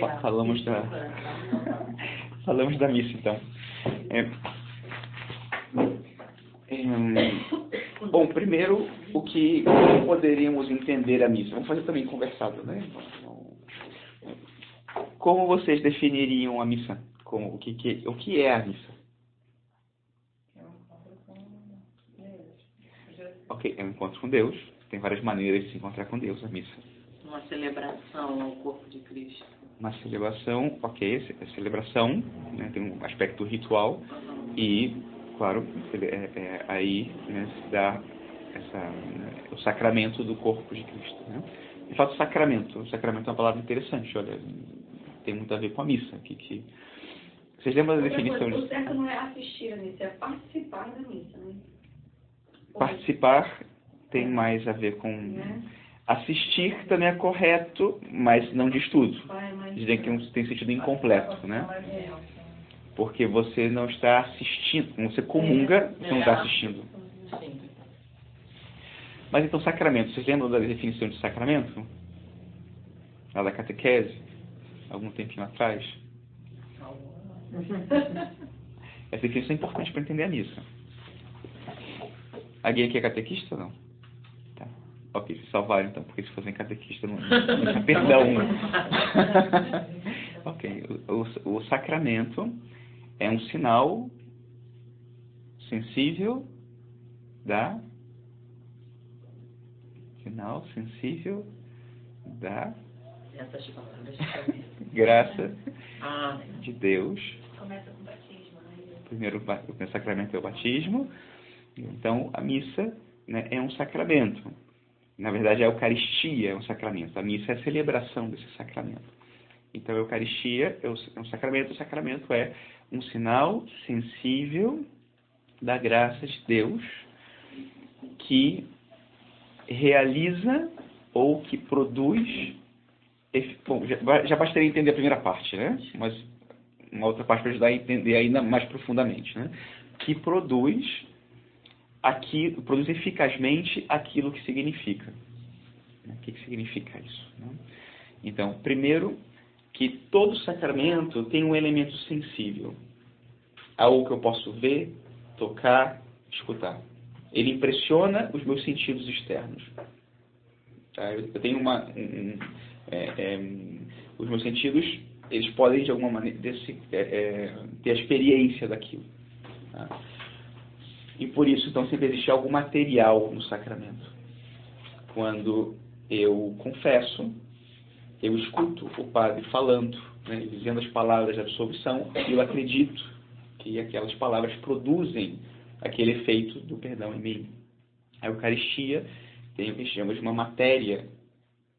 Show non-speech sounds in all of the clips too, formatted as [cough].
Fa- falamos da [laughs] falamos da missa então. É, é, bom, primeiro o que como poderíamos entender a missa? Vamos fazer também conversado, né? Como vocês definiriam a missa? Como o que, que o que é a missa? Ok, é um encontro com Deus. Tem várias maneiras de se encontrar com Deus, a missa. Uma celebração ao corpo de Cristo. Uma celebração, ok, é celebração, né, tem um aspecto ritual e, claro, é, é, aí né, se dá essa, né, o sacramento do corpo de Cristo. Né? De fato, sacramento, o sacramento é uma palavra interessante, olha, tem muito a ver com a missa. Que, que... Vocês lembram da definição coisa, de O certo não é assistir a missa, é participar da missa, né? participar? Tem mais a ver com... Né? Assistir também é correto, mas não diz tudo. Dizem que tem sentido incompleto, né? É. Porque você não está assistindo. Você comunga, você não está assistindo. Sim. Mas então, sacramento. Vocês lembram da definição de sacramento? Lá da catequese? Algum tempinho atrás? Essa definição é importante para entender a missa. Alguém aqui é catequista ou não? Ok, se salvaram então, porque se fossem catequista não, não tinha perdão. [laughs] ok, o, o, o sacramento é um sinal sensível da. Sinal sensível da graça Ah, [laughs] de Deus Começa com batismo, né? o primeiro, o sacramento é o batismo. Então, a missa né, é um sacramento. Na verdade, a Eucaristia é um sacramento. A missa é a celebração desse sacramento. Então, a Eucaristia é o- é um sacramento. O sacramento é um sinal sensível da graça de Deus que realiza ou que produz. Bom, já, já bastaria entender a primeira parte, né? Mas uma outra parte para ajudar a entender ainda mais profundamente, né? Que produz aqui, produz eficazmente aquilo que significa. O que, que significa isso? né? Então, primeiro, que todo sacramento tem um elemento sensível. Algo que eu posso ver, tocar, escutar. Ele impressiona os meus sentidos externos. Tá? Eu tenho uma. um- um, é, é, os meus sentidos, eles podem, de alguma maneira, desse, é, é, ter a experiência daquilo. tá? E por isso, então, sempre existe algo material no sacramento. Quando eu confesso, eu escuto o padre falando, né, dizendo as palavras de absolvição, e eu acredito que aquelas palavras produzem aquele efeito do perdão em mim. A Eucaristia tem o que chamamos de uma matéria,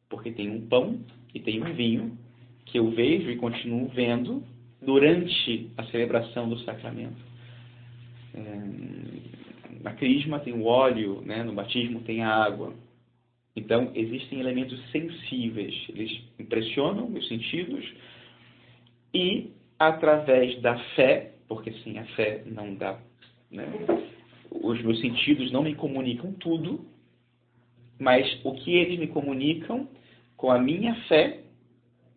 porque tem um pão e tem um vinho que eu vejo e continuo vendo durante a celebração do sacramento. É, na crisma tem o óleo, né? no batismo tem a água. Então, existem elementos sensíveis, eles impressionam meus sentidos e, através da fé, porque sem a fé não dá, né? os meus sentidos não me comunicam tudo, mas o que eles me comunicam, com a minha fé,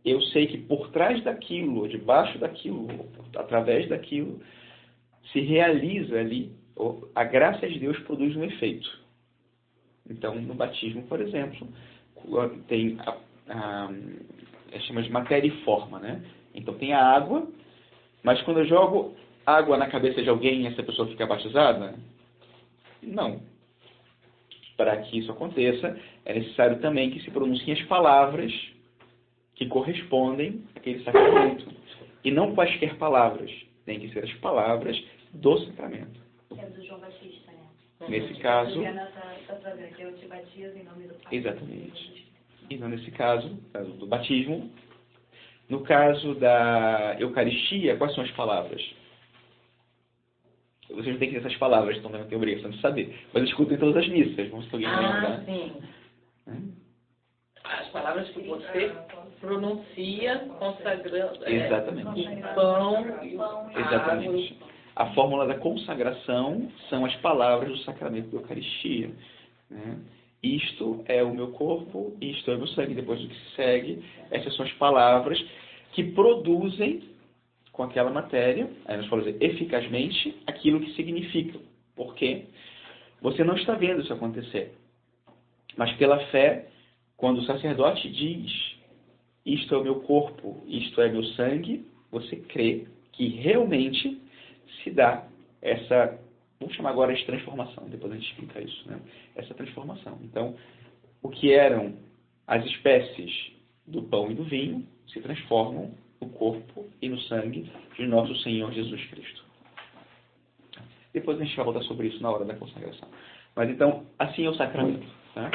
eu sei que por trás daquilo, debaixo daquilo, através daquilo, se realiza ali, ou a graça de Deus produz um efeito. Então, no batismo, por exemplo, tem a, a, é chama de matéria e forma, né? Então tem a água, mas quando eu jogo água na cabeça de alguém, essa pessoa fica batizada? Não. Para que isso aconteça, é necessário também que se pronunciem as palavras que correspondem àquele sacramento. E não quaisquer palavras, tem que ser as palavras do sacramento. Do Pai. Exatamente. e não nesse caso, caso do batismo. No caso da Eucaristia, quais são as palavras? Vocês não têm que ter essas palavras, então não tem obrigação de saber. Mas escutem todas as missas, vamos se alguém ah, sim. Hum? As palavras que você pronuncia consagrando. é, Exatamente. e pão, e Exatamente. A fórmula da consagração são as palavras do sacramento da Eucaristia. né? Isto é o meu corpo, isto é o meu sangue. Depois do que se segue, essas são as palavras. que produzem com aquela matéria, aí nós falamos eficazmente, aquilo que significa. Por quê? Você não está vendo isso acontecer. Mas pela fé, quando o sacerdote diz, isto é o meu corpo, isto é meu sangue, você crê que realmente se dá essa, vamos chamar agora de transformação, depois a gente explica isso, né? essa transformação. Então, o que eram as espécies do pão e do vinho se transformam no corpo e no sangue de nosso Senhor Jesus Cristo. Depois a gente vai voltar sobre isso na hora da consagração. Mas então, assim é o sacramento. Tá?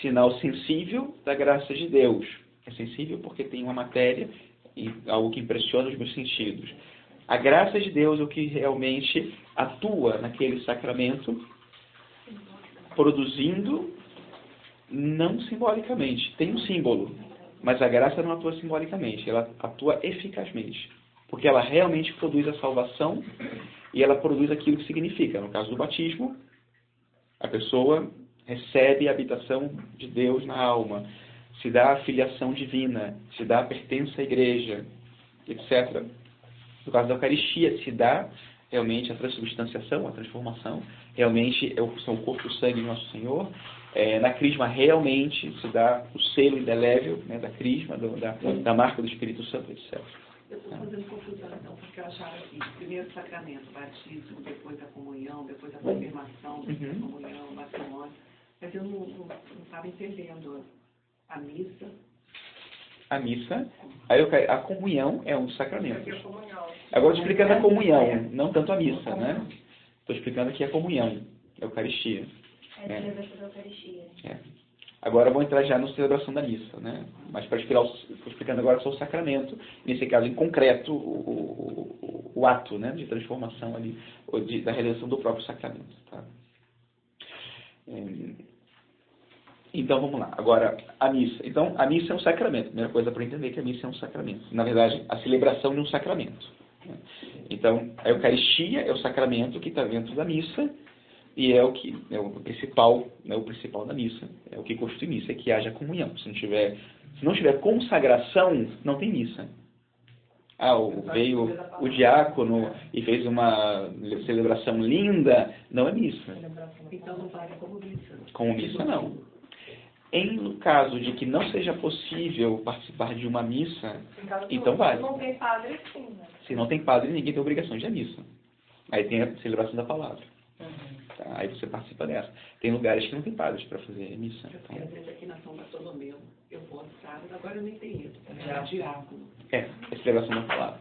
Sinal sensível da graça de Deus. É sensível porque tem uma matéria e algo que impressiona os meus sentidos. A graça de Deus é o que realmente atua naquele sacramento, produzindo, não simbolicamente, tem um símbolo, mas a graça não atua simbolicamente, ela atua eficazmente, porque ela realmente produz a salvação e ela produz aquilo que significa. No caso do batismo, a pessoa recebe a habitação de Deus na alma, se dá a filiação divina, se dá a pertença à igreja, etc. No caso da Eucaristia, se dá realmente a transubstanciação, a transformação, realmente é são o corpo e o sangue de Nosso Senhor. É, na crisma, realmente se dá o selo indelével né, da crisma, do, da, da marca do Espírito Santo, etc. Eu estou fazendo confusão, então, porque eu achava que primeiro sacramento, batismo, depois a comunhão, depois a confirmação, depois a comunhão, o matrimônio. Mas eu não estava entendendo a missa. A missa, a, comunhão é um sacramento. Agora explicando a comunhão, não tanto a missa, né? Estou explicando aqui a comunhão, a Eucaristia. É a celebração da Eucaristia. É. Agora vou entrar já na celebração da missa, né? Mas para explicar, estou explicando agora só o sacramento, nesse caso em concreto, o, o, o ato né, de transformação ali, de, da realização do próprio sacramento. Tá? É, então vamos lá. Agora, a missa. Então, a missa é um sacramento. Primeira coisa para entender que a missa é um sacramento. Na verdade, a celebração de um sacramento. Né? Então, a Eucaristia é o sacramento que está dentro da missa e é o que é o principal, né, o principal da missa. É o que constitui missa, é que haja comunhão. Se não tiver, se não tiver consagração, não tem missa. Ah, veio o diácono e fez uma celebração linda, não é missa. Então não vale como missa. Como missa, não. Em caso de que não seja possível participar de uma missa, então vale. Se não tem padre, sim. Né? Se não tem padre, ninguém tem obrigação de ir à missa. Aí tem a celebração da palavra. Uhum. Tá? Aí você participa dessa. Tem lugares que não tem padres para fazer missa. Então... Às vezes aqui na São Bartolomeu, eu vou aos sábados, agora eu nem tenho isso. É diácono. É, a celebração da palavra.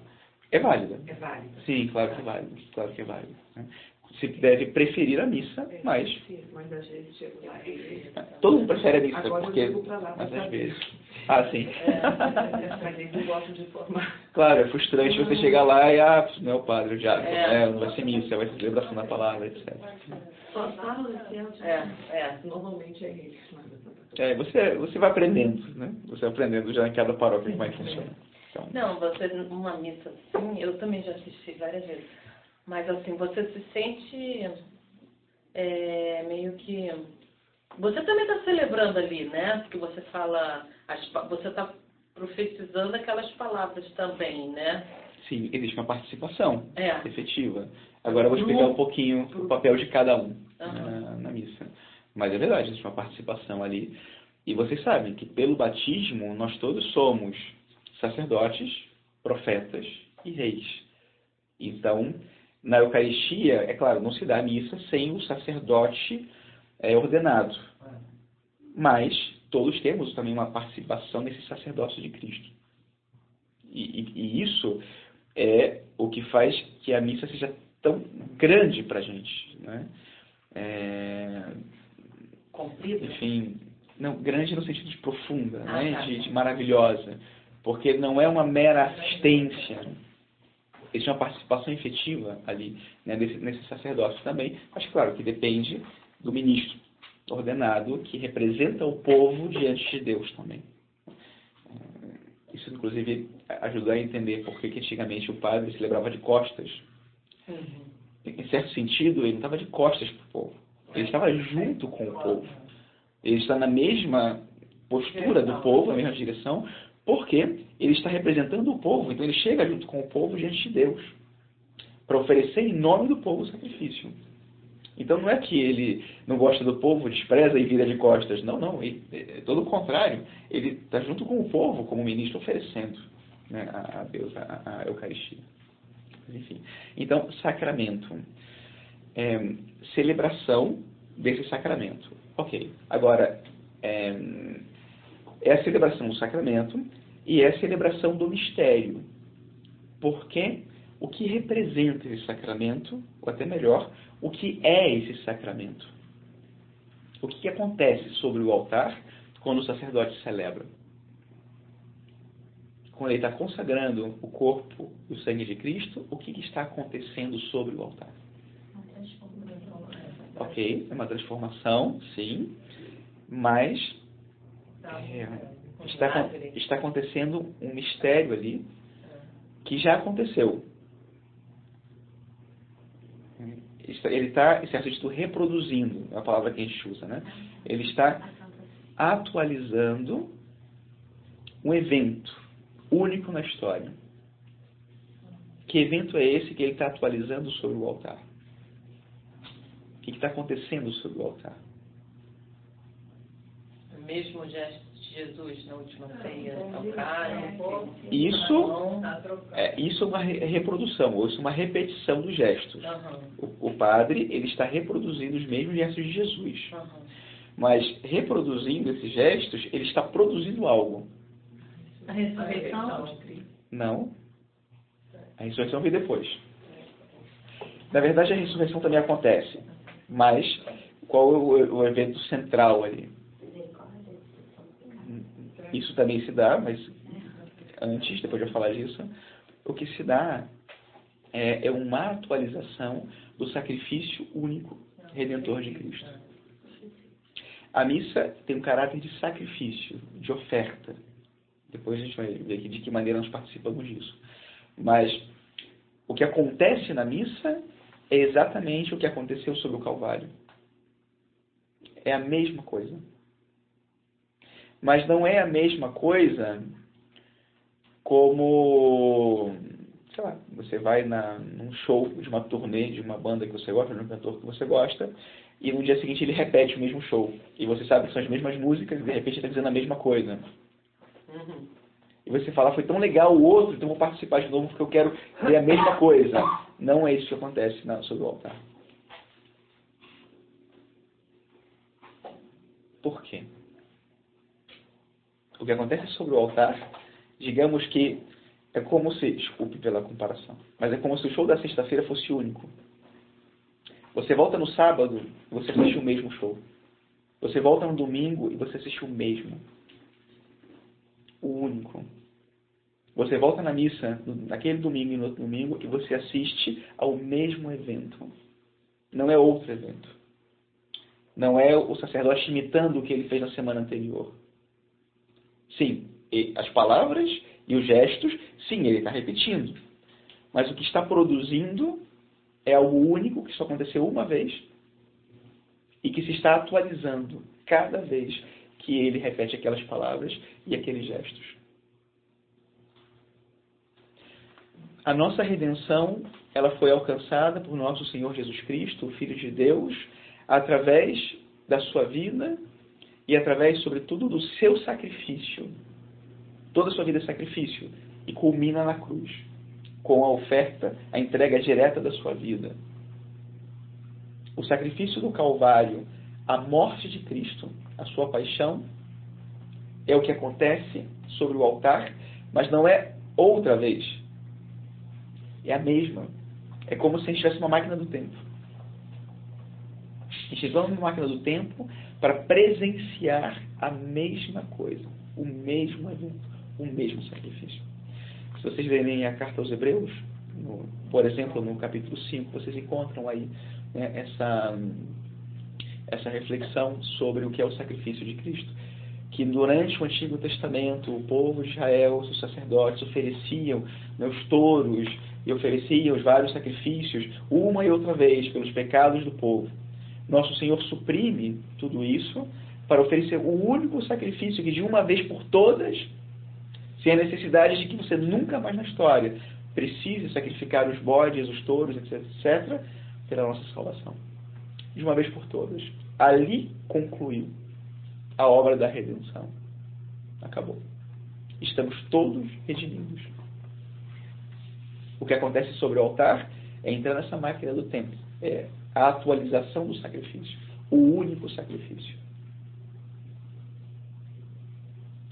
É válida. É válida. Sim, claro que é válido. Claro que é válido. Né? Se deve preferir a missa, mas. Sim, mas às vezes chego lá e... Todo mundo prefere a missa, Agora porque. eu digo pra lá, mas às vezes. Ah, sim. É, mas eles não gostam de informar. Claro, é frustrante você chegar lá e, ah, não é o padre, o diácono, É. é, não vai ser missa, vai ser celebração da palavra, etc. Só. É, é. Normalmente é eles. mas- É, você, você vai aprendendo, né? Você vai aprendendo já em cada paróquia como é que funciona. Então, Não, você numa missa assim, eu também já assisti várias vezes. Mas assim, você se sente é, meio que. Você também está celebrando ali, né? Porque você fala. As, você está profetizando aquelas palavras também, né? sim, existe uma participação É. efetiva. Agora eu vou explicar um pouquinho o papel de cada um na, na missa. Mas é verdade, existe uma participação ali. E vocês sabem que pelo batismo nós todos somos sacerdotes, profetas e reis. Então, na Eucaristia, é claro, não se dá a missa sem o sacerdote é, ordenado. Mas todos temos também uma participação nesse sacerdócio de Cristo. E, e- e isso é o que faz que a missa seja tão grande para a gente. Né? É, Cumprido. enfim, não, grande no sentido de profunda, Ah, né? tá. de, de maravilhosa. Porque não é uma mera assistência. Existe uma participação efetiva ali, né, nesse, nesse sacerdócio também. Mas, claro, que depende do ministro ordenado que representa o povo diante de Deus também. Eh, Isso, inclusive, ajuda a entender por que antigamente o padre celebrava de costas. Uhum. Em certo sentido, ele não estava de costas para o povo. Ele estava junto com o povo. Ele está na mesma postura do povo, na mesma direção, Porque ele está representando o povo, então ele chega junto com o povo diante de Deus para oferecer em nome do povo o sacrifício. Então não é que ele não gosta do povo, despreza e vira de costas. Não, não. Ele, é todo o contrário. Ele está junto com o povo, como ministro, oferecendo né, a Deus a, a Eucaristia. Enfim. Então, sacramento. É, celebração desse sacramento. Ok. Agora, é, é a celebração do sacramento e é a celebração do mistério. Porque o que representa esse sacramento, ou até melhor, o que é esse sacramento? O que, acontece sobre o altar quando o sacerdote celebra? Quando ele está consagrando o corpo e o sangue de Cristo, o que, que está acontecendo sobre o altar? Ok, é uma transformação, sim, mas é, está, está acontecendo um mistério ali que já aconteceu. ele está, certo dito, reproduzindo, a palavra que a gente usa, né? Ele está atualizando um evento único na história. Que evento é esse que ele está atualizando sobre o altar? O que está acontecendo sobre o altar? O mesmo gesto Jesus na última ceia tocar. Isso é, isso é uma reprodução, ou isso é uma repetição dos gestos. O, o, padre ele está reproduzindo os mesmos gestos de Jesus. Mas reproduzindo esses gestos, ele está produzindo algo. A ressurreição? Não. A ressurreição vem depois. Na verdade, a ressurreição também acontece. Mas qual é o, o evento central ali? Isso também se dá, mas antes, depois de eu falar disso, o que se dá é, é uma atualização do sacrifício único redentor de Cristo. A missa tem um caráter de sacrifício, de oferta. Depois a gente vai ver aqui de que maneira nós participamos disso. Mas o que acontece na missa é exatamente o que aconteceu sobre o Calvário. É a mesma coisa. Mas não é a mesma coisa como, sei lá, você vai na, num show de uma turnê de uma banda que você gosta, de um cantor que você gosta, e no dia seguinte ele repete o mesmo show. E você sabe que são as mesmas músicas e de repente ele está dizendo a mesma coisa. Uhum. E você fala, foi tão legal o outro, então vou participar de novo porque eu quero ver a mesma coisa. Não é isso que acontece na, sobre o altar. Por quê? O que acontece sobre o altar, digamos que é como se, desculpe pela comparação, mas é como se o show da sexta-feira fosse único. Você volta no sábado e você assiste o mesmo show. Você volta no domingo e você assiste o mesmo. O único. Você volta na missa naquele domingo e no outro domingo e você assiste ao mesmo evento. Não é outro evento. Não é o sacerdote imitando o que ele fez na semana anterior. Sim, as palavras e os gestos, sim, ele está repetindo. Mas o que está produzindo é algo único, que só aconteceu uma vez, e que se está atualizando cada vez que ele repete aquelas palavras e aqueles gestos. A nossa redenção, ela foi alcançada por nosso Senhor Jesus Cristo, o Filho de Deus, através da sua vida e através, sobretudo, do seu sacrifício. Toda a sua vida é sacrifício e culmina na cruz, com a oferta, a entrega direta da sua vida. O sacrifício do Calvário, a morte de Cristo, a sua paixão, é o que acontece sobre o altar, mas não é outra vez. É a mesma. É como se a gente tivesse uma máquina do tempo. A gente entrou numa máquina do tempo para presenciar a mesma coisa, o mesmo evento, o mesmo sacrifício. Se vocês verem a carta aos Hebreus, no, por exemplo, no capítulo 5, vocês encontram aí né, essa, essa reflexão sobre o que é o sacrifício de Cristo. Que durante o Antigo Testamento, o povo de Israel, os sacerdotes, ofereciam né, os touros e ofereciam os vários sacrifícios, uma e outra vez, pelos pecados do povo nosso Senhor suprime tudo isso para oferecer o único sacrifício que de uma vez por todas sem a necessidade de que você nunca mais na história precise sacrificar os bodes, os touros, etc., etc., pela nossa salvação. De uma vez por todas. Ali concluiu a obra da redenção. Acabou. Estamos todos redimidos. O que acontece sobre o altar é entrar nessa máquina do tempo. É a atualização do sacrifício. O único sacrifício.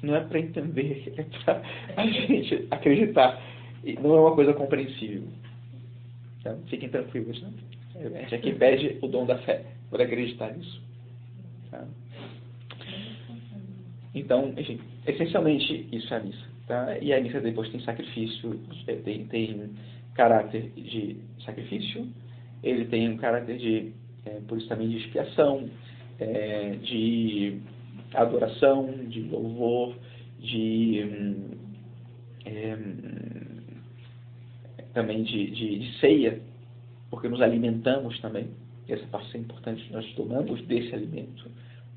Não é para entender, [laughs] é para a gente acreditar. Não é uma coisa compreensível. Tá? Fiquem tranquilos. Né? A gente aqui pede o dom da fé por acreditar nisso. Tá? Então, enfim, essencialmente isso é a missa. Tá? E a missa depois tem sacrifício, é, tem, tem caráter de sacrifício, ele tem um caráter de, é, por isso também, de expiação, é, de adoração, de louvor, de hum, é, também de, de, de, ceia, porque nos alimentamos também. Essa parte é importante, nós tomamos desse alimento.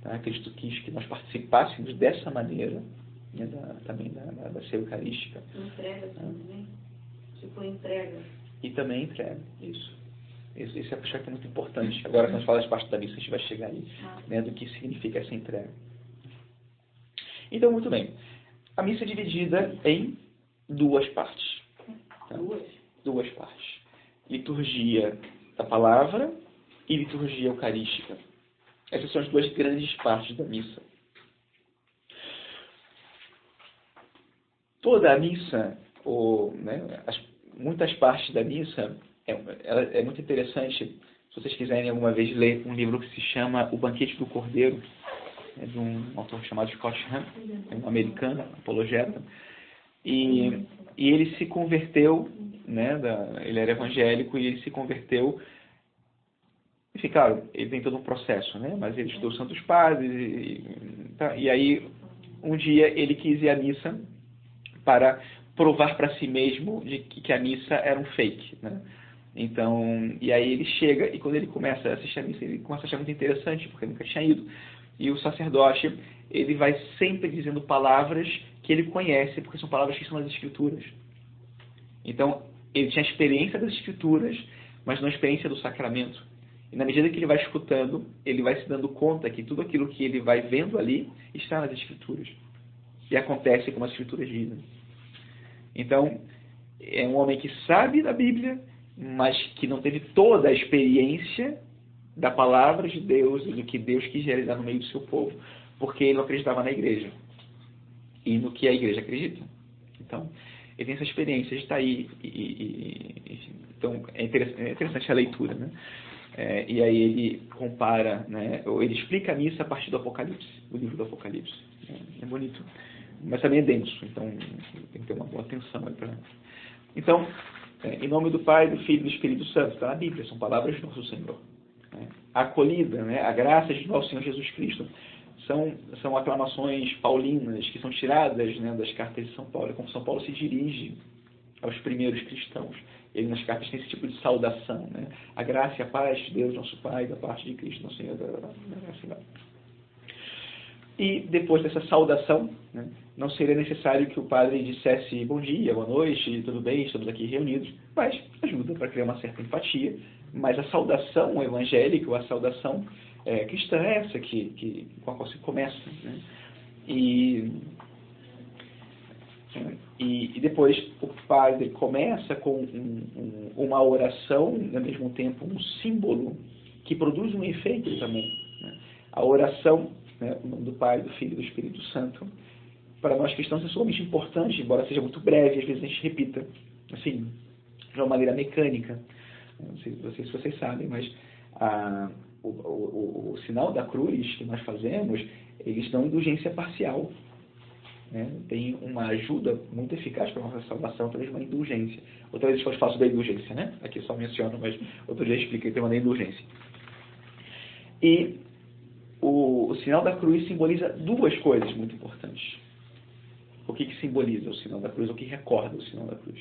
Tá? Cristo quis que nós participássemos dessa maneira, né, da, também da, da, da ceia eucarística. Entrega também. Tipo entrega. E também entrega, isso. Esse, esse aspecto é muito importante. Agora, quando a gente fala de parte da missa, a gente vai chegar aí, ah. né, do que significa essa entrega. Então, muito bem. A missa é dividida em duas partes. Tá? Duas? Duas partes. Liturgia da palavra e liturgia eucarística. Essas são as duas grandes partes da missa. Toda a missa, ou né, as, muitas partes da missa, é, é, muito interessante, se vocês quiserem alguma vez ler um livro que se chama O Banquete do Cordeiro, é de um autor chamado Scott Hahn, é um americano, apologeta, e, e ele se converteu, né, da, ele era evangélico e ele se converteu enfim, claro, ele tem todo um processo, né? Mas ele estudou Santos Padres e, tá, e aí um dia ele quis ir à missa para provar para si mesmo de que, que, a missa era um fake, né? Então, e aí ele chega e quando ele começa a assistir a missa, ele começa a achar muito interessante, porque nunca tinha ido. E o sacerdote, ele vai sempre dizendo palavras que ele conhece, porque são palavras que estão nas escrituras. Então, ele tinha experiência das escrituras, mas não experiência do sacramento. E na medida que ele vai escutando, ele vai se dando conta que tudo aquilo que ele vai vendo ali está nas Escrituras. E acontece como as Escrituras dizem. Então, é um homem que sabe da Bíblia, mas que não teve toda a experiência da palavra de Deus e do que Deus quis realizar no meio do seu povo, porque ele não acreditava na igreja e no que a igreja acredita. Então, ele tem essa experiência de estar aí. E, e, e, então, é interessante, é interessante a leitura. Né? É, e aí ele compara, né, ou ele explica a missa a partir do Apocalipse, do livro do Apocalipse. É, é bonito, mas também é denso, então tem que ter uma boa atenção aí para. Então, em nome do Pai, do Filho e do Espírito Santo, está na Bíblia, são palavras de nosso Senhor. Né? A acolhida, né, a graça de nosso Senhor Jesus Cristo, são, são aclamações paulinas que são tiradas né, das cartas de São Paulo, é como São Paulo se dirige aos primeiros cristãos ele nas cartas tem esse tipo de saudação, né? A graça e a paz de Deus, nosso Pai, da parte de Cristo, nosso Senhor, da, graça e depois dessa saudação, né, não seria necessário que o padre dissesse bom dia, boa noite, tudo bem, estamos aqui reunidos, mas ajuda para criar uma certa empatia. Mas a saudação evangélica, a saudação é, cristã é essa que, que, com a qual se começa. Né? E e, e, depois o padre começa com um, um, uma oração, ao mesmo tempo um símbolo, que produz um efeito também. Né? A oração, né, o nome do Pai, do Filho e do Espírito Santo, para nós cristãos é sumamente importante, embora seja muito breve, às vezes a gente repita, assim, de uma maneira mecânica. Não sei, não sei se vocês sabem, mas a, o, o, o, sinal da cruz que nós fazemos, eles dão indulgência parcial né, tem uma ajuda muito eficaz para a nossa salvação através de uma indulgência. Outra vez eu faço da indulgência, né? Aqui só menciono, mas outro dia expliquei o tema da indulgência. E o, o, sinal da cruz simboliza duas coisas muito importantes. O que, que simboliza o sinal da cruz? O que recorda o sinal da cruz?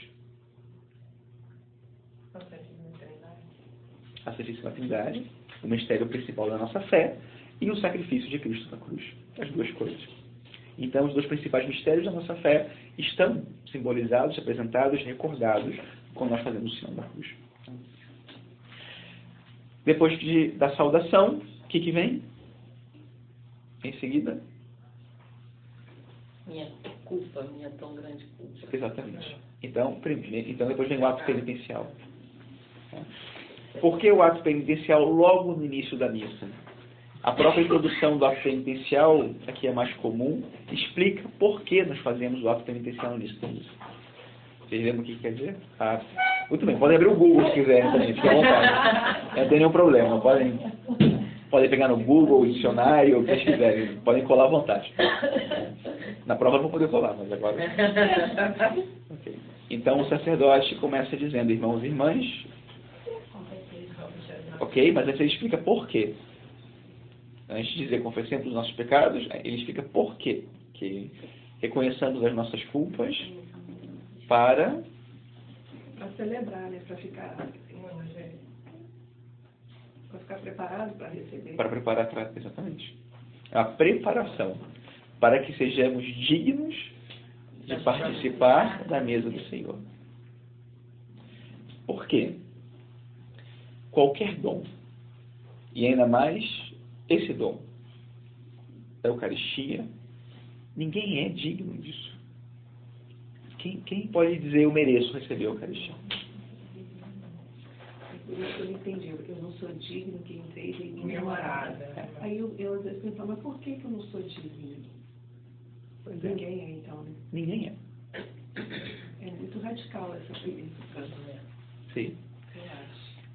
A Santíssima Trindade, o mistério principal da nossa fé e o sacrifício de Cristo na cruz. As duas coisas. Então, os dois principais mistérios da nossa fé estão simbolizados, representados, recordados quando nós fazemos o sinal da cruz. Depois de, da saudação, o que, que vem? Em seguida? Minha culpa, minha tão grande culpa. Exatamente. Então, primeiro, então depois vem o ato penitencial. Por que o ato penitencial logo no início da missa? A própria introdução do ato penitencial, aqui é mais comum, explica por que nós fazemos o ato penitencial no início da missa. Vocês lembram o que quer dizer? Ah, muito bem, podem abrir o Google se quiserem também, fiquem à vontade. Não tem nenhum problema, podem, podem pegar no Google, o dicionário, o que vocês quiserem, [laughs] podem colar à vontade. Na prova não vou poder colar, mas agora. Okay. Então o sacerdote começa dizendo, irmãos e irmãs, ok, mas aí ele explica por quê. Antes de dizer confessemos os nossos pecados, ele explica por quê. Que reconheçamos as nossas culpas para. Para celebrar, né? Para ficar. Para ficar preparado para receber. Para preparar, exatamente. A preparação. Para que sejamos dignos de participar da mesa do Senhor. Por quê? Qualquer dom, e ainda mais esse dom, da Eucaristia, ninguém é digno disso. Quem, quem pode dizer eu mereço receber a Eucaristia? Eu não entendi, eu não sou digno que entrei em minha morada. Aí eu, eu às vezes penso, mas por que, que eu não sou digno? Pois Ninguém é, então, né? Ninguém é. É muito radical essa premissa. Sim.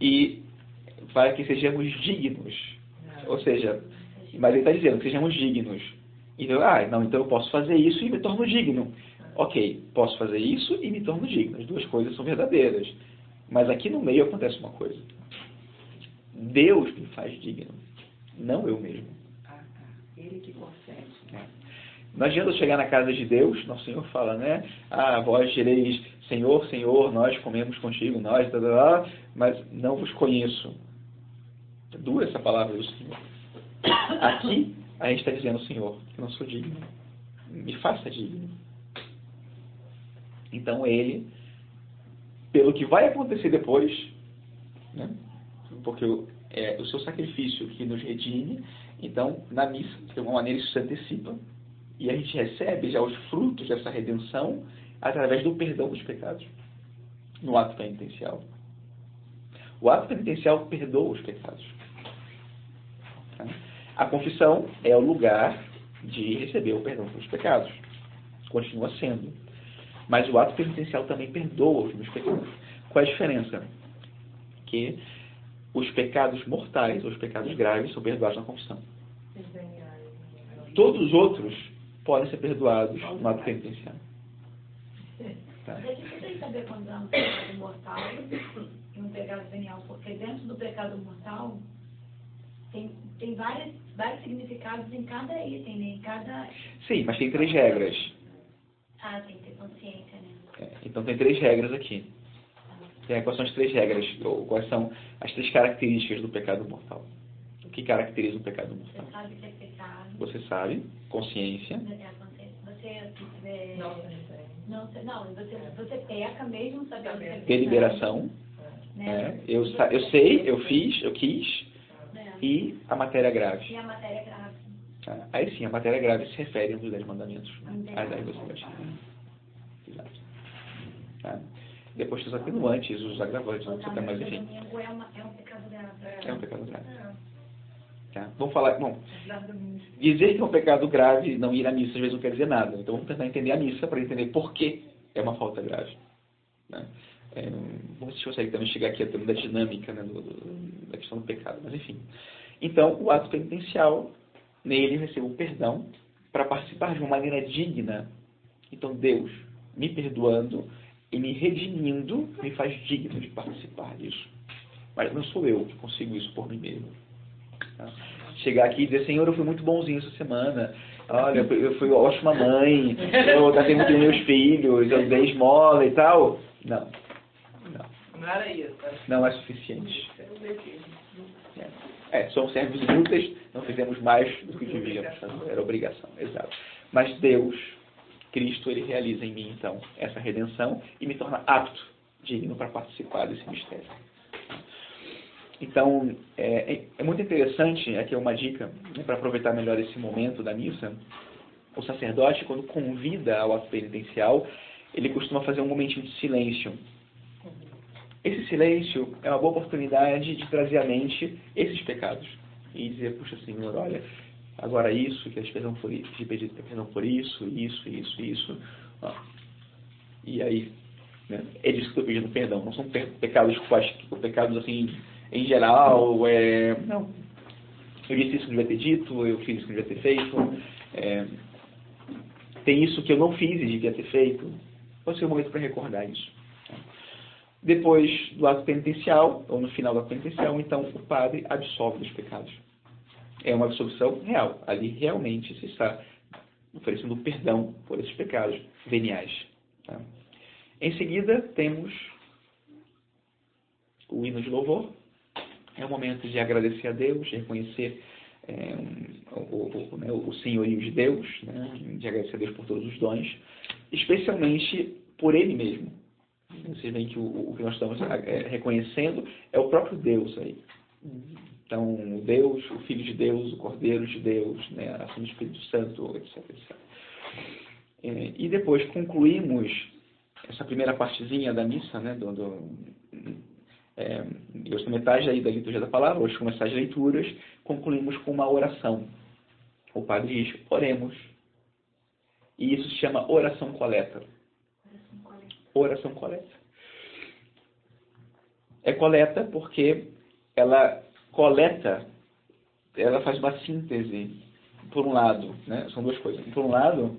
E para que sejamos dignos. Ou seja, mas ele está dizendo que sejamos dignos. Então, ah, não, então eu posso fazer isso e me torno digno. Ok, posso fazer isso e me torno digno. As duas coisas são verdadeiras. Mas aqui no meio acontece uma coisa. Deus me faz digno, não eu mesmo. Ah, tá. Ele que concede. É. Não adianta chegar na casa de Deus, nosso Senhor fala, né? Ah, vós direis, Senhor, Senhor, nós comemos contigo, nós, tá, tá, tá, mas não vos conheço. É dura essa palavra do Senhor. Aqui, a gente está dizendo, Senhor, que não sou digno. Me faça digno. Então, ele, pelo que vai acontecer depois, né? porque é o seu sacrifício que nos redime, então, na missa, de alguma maneira, isso se antecipa. E a gente recebe já os frutos dessa redenção através do perdão dos pecados no ato penitencial. O ato penitencial perdoa os pecados. A confissão é o lugar de receber o perdão pelos pecados. Continua sendo. Mas o ato penitencial também perdoa os meus pecados. Qual é a diferença? Que os pecados mortais, os pecados graves, são perdoados na confissão. Todos os outros podem ser perdoados no ato penitencial. Tá. É difícil saber quando é um pecado mortal e um pecado venial, porque dentro do pecado mortal tem, tem vários, vários significados em cada item, né? em cada. Sim, mas tem três regras. Ah, tem que ter consciência, né? É, então tem três regras aqui. Tem, quais são as três regras, ou quais são as três características do pecado mortal? O que caracteriza o pecado mortal? Você sabe que é pecado. Você sabe, consciência. É, você, é, não, não, não você, você peca mesmo sabendo que é pecado. Deliberação. Né? É, eu, eu sei, eu fiz, eu quis, e a matéria grave. E a matéria grave. Tá? Aí sim, a matéria grave se refere aos dez mandamentos. Você vai chegar. Exato. Tá? Depois tem os atenuantes, os agravantes, não sei mais enfim. É, uma, é um pecado grave. É um pecado grave. Tá? Vamos falar, bom, dizer que é um pecado grave, não ir à missa, às vezes não quer dizer nada. Então vamos tentar entender a missa para entender por que é uma falta grave. Né? É, vamos ver se consegue também chegar aqui a termo da dinâmica né, do, do, da questão do pecado, mas enfim. Então, o ato penitencial, nele recebo perdão para participar de uma maneira digna. Então, Deus, me perdoando e me redimindo, me faz digno de participar disso. Mas não sou eu que consigo isso por mim mesmo. Tá? Chegar aqui e dizer, Senhor, eu fui muito bonzinho essa semana. Olha, eu fui ótima mãe, eu tratei muito bem meus filhos, eu dei esmola e tal. Não. Não era isso. Não é suficiente. É, somos servos inúteis, não fizemos mais do que devíamos fazer. Era obrigação, exato. Mas Deus, Cristo ele realiza em mim então essa redenção e me torna apto, digno para participar desse mistério. Então, é, é, é muito interessante, aqui é uma dica né, para aproveitar melhor esse momento da missa. O sacerdote, quando convida ao ato penitencial, ele costuma fazer um momentinho de silêncio. Esse silêncio é uma boa oportunidade de trazer à mente esses pecados e dizer, puxa Senhor, olha, agora isso, que a perdão por, de pedir perdão por isso, isso, isso, isso. E aí, né, é disso que estou pedindo perdão. Não são pecados pecados assim em geral, é, não, eu disse isso que devia ter dito, eu fiz isso que devia ter feito, é, tem isso que eu não fiz e devia ter feito. Pode ser um momento para recordar isso. Depois do ato penitencial, ou no final ato penitencial, então o padre absolve dos pecados. É uma absolvição real. Ali realmente se está oferecendo perdão por esses pecados veniais. Tá? Em seguida, temos o hino de louvor, é um momento de agradecer a Deus, de reconhecer é, o, o, né, o, senhorio de Deus, né, de agradecer a Deus por todos os dons, especialmente por Ele mesmo. Vocês veem que o, o que nós estamos é, reconhecendo é o próprio Deus aí. Então, o Deus, o Filho de Deus, o Cordeiro de Deus, né, a ação do Espírito Santo, etc. etc. É, e depois concluímos essa primeira partezinha da missa, né, do, do é, hoje na metade aí da liturgia da palavra, hoje começar as leituras, concluímos com uma oração. O padre diz, oremos. E isso se chama oração coleta. Oração coleta. É coleta porque ela coleta, ela faz uma síntese, por um lado, né? são duas coisas. Por um lado,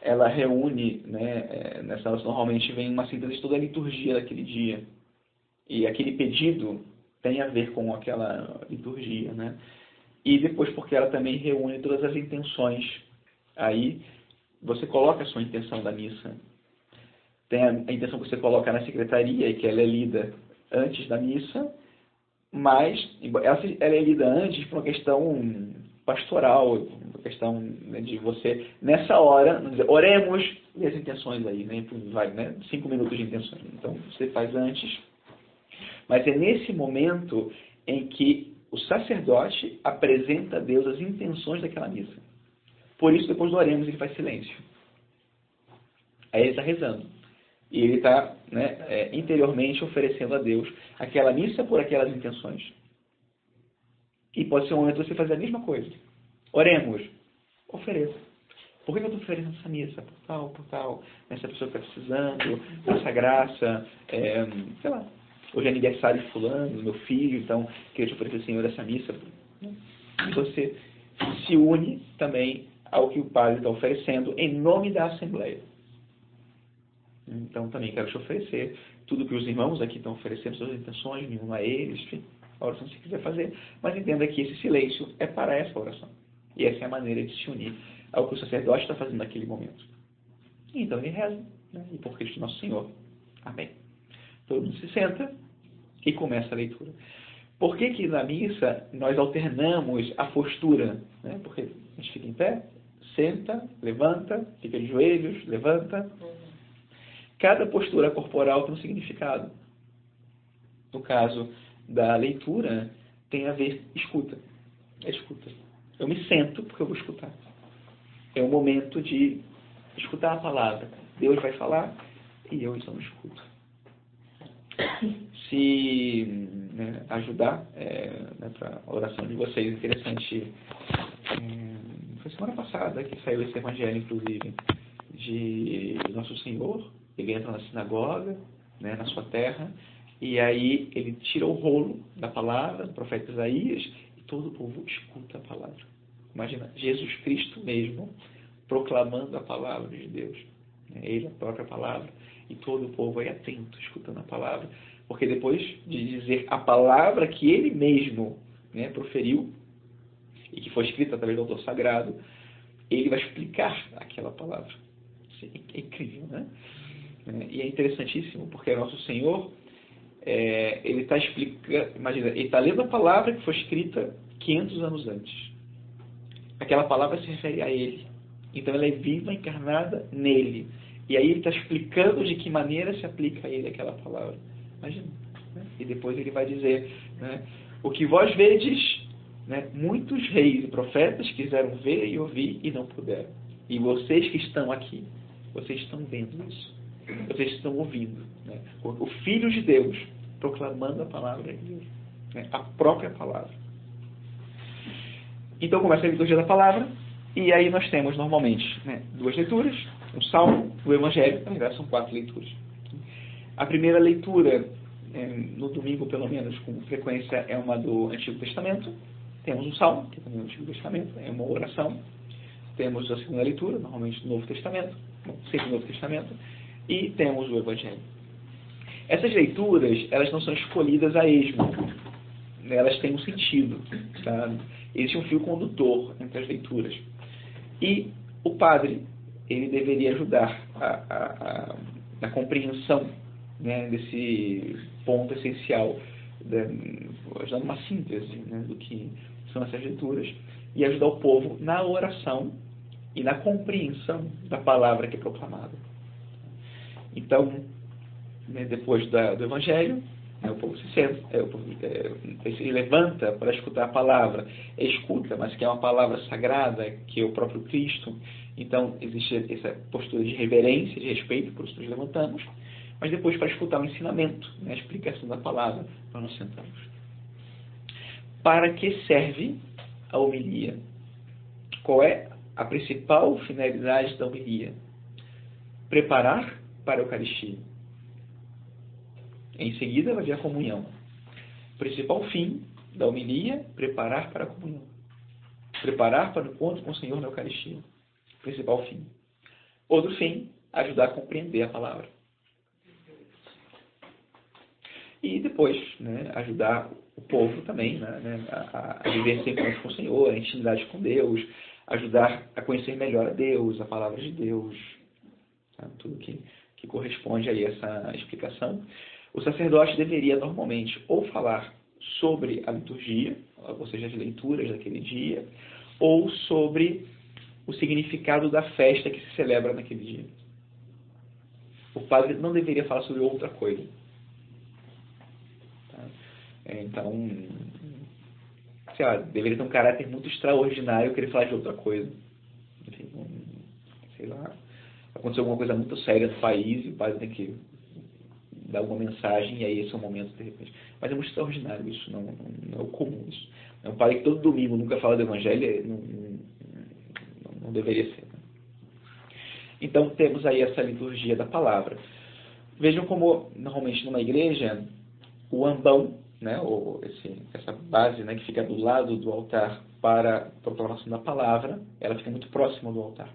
ela reúne, né, é, nessa normalmente vem uma síntese de toda a liturgia daquele dia e aquele pedido tem a ver com aquela liturgia, né? E depois porque ela também reúne todas as intenções. Aí você coloca a sua intenção da missa. Tem a, a intenção que você coloca na secretaria e que ela é lida antes da missa, mas ela, ela é lida antes por uma questão pastoral, uma questão né, de você, nessa hora, oremos e as intenções aí, né? Vai, né? Cinco minutos de intenções. Então, você faz antes mas é nesse momento em que o sacerdote apresenta a Deus as intenções daquela missa. Por isso, depois do oremos, ele faz silêncio. Aí ele está rezando. E ele está né, é, interiormente oferecendo a Deus aquela missa por aquelas intenções. E pode ser um momento de você fazer a mesma coisa. Oremos. Ofereça. Por que eu estou oferecendo essa missa? Por tal, por tal. Essa pessoa está precisando, essa graça, é, sei lá, Hoje é aniversário de fulano, meu filho, então queria te oferecer, Senhor, essa missa. E você se une também ao que o Padre está oferecendo em nome da Assembleia. Então também quero te oferecer tudo que os irmãos aqui estão oferecendo, suas intenções, nenhuma a eles, enfim, a oração se quiser fazer, mas entenda que esse silêncio é para essa oração. E essa é a maneira de se unir ao que o sacerdote está fazendo naquele momento. Então ele reza, né? e por Cristo Nosso Senhor. Amém. Todo mundo se senta e começa a leitura. Por que, que na missa nós alternamos a postura? Né? Porque a gente fica em pé, senta, levanta, fica de joelhos, levanta. Cada postura corporal tem um significado. No caso da leitura, tem a ver escuta. É escuta. Eu me sento porque eu vou escutar. É o momento de escutar a palavra. Deus vai falar e eu então escuto se né, ajudar é, né, para a oração de vocês. Interessante. É, foi semana passada que saiu esse evangelho, inclusive, de Nosso Senhor. Ele entra na sinagoga, né, na sua terra, e aí ele tira o rolo da palavra, do profeta Isaías, e todo o povo escuta a palavra. Imagina, Jesus Cristo mesmo proclamando a palavra de Deus. Né, ele, a própria palavra, e todo o povo aí atento, escutando a palavra. Porque depois de dizer a palavra que ele mesmo né, proferiu, e que foi escrita através do autor sagrado, ele vai explicar aquela palavra. É incrível, né? É, e é interessantíssimo, porque nosso Senhor, é, ele está explicando, imagina, ele está lendo a palavra que foi escrita 500 anos antes. Aquela palavra se refere a ele. Então ela é viva, encarnada nele. E aí ele está explicando de que maneira se aplica a ele aquela palavra. Imagina. Né? E depois ele vai dizer, né, o que vós vedes, né, muitos reis e profetas quiseram ver e ouvir e não puderam. E vocês que estão aqui, vocês estão vendo isso. Vocês estão ouvindo. Né? O Filho de Deus proclamando a palavra de Deus. Né? A própria palavra. Então começa a liturgia da palavra. E aí nós temos normalmente né, duas leituras, um salmo, o evangelho, na verdade são quatro leituras. A primeira leitura, é, no domingo pelo menos, com frequência, é uma do Antigo Testamento. Temos um salmo, que também é do Antigo Testamento, é uma oração. Temos a segunda leitura, normalmente do Novo Testamento, sempre Novo Testamento. E temos o Evangelho. Essas leituras, elas não são escolhidas a esmo. Elas têm um sentido. Tá? Existe um fio condutor entre as leituras. E o padre, ele deveria ajudar a, a, a, a compreensão né, desse ponto essencial, né, ajudando uma síntese né, do que são essas leituras, e ajudar o povo na oração e na compreensão da palavra que é proclamada. Então, né, depois da, do Evangelho, né, o povo se senta, é, povo, é, se levanta para escutar a palavra, é escuta, mas que é uma palavra sagrada, que é o próprio Cristo. Então, existe essa postura de reverência, de respeito, por isso nos levantamos, mas depois para escutar o ensinamento, né, a explicação da palavra, nós nos sentamos. Para que serve a homilia? Qual é a principal finalidade da homilia? Preparar para a Eucaristia. Em seguida vai vir a comunhão. Principal fim da homilia, preparar para a comunhão. Preparar para o encontro com o Senhor na Eucaristia. Principal fim. Outro fim, ajudar a compreender a palavra. E depois, né, ajudar o povo também né, né a, a viver esse encontro com o Senhor, a intimidade com Deus, ajudar a conhecer melhor a Deus, a palavra de Deus, tá? tudo que, que corresponde a essa explicação o sacerdote deveria normalmente ou falar sobre a liturgia, ou seja, as leituras daquele dia, ou sobre o significado da festa que se celebra naquele dia. O padre não deveria falar sobre outra coisa. Tá? É, então, sei lá, deveria ter um caráter muito extraordinário querer falar de outra coisa. Enfim, sei lá, aconteceu alguma coisa muito séria no país e o padre tem que dar alguma mensagem e aí esse é o momento de repente. Mas é muito extraordinário isso, não, não, não é o comum isso. É um padre que todo domingo nunca fala do Evangelho, não, não, não deveria ser. Né? Então temos aí essa liturgia da palavra. Vejam como normalmente numa igreja o ambão, né, ou esse, essa base né, que fica do lado do altar para a proclamação da palavra, ela fica muito próxima do altar.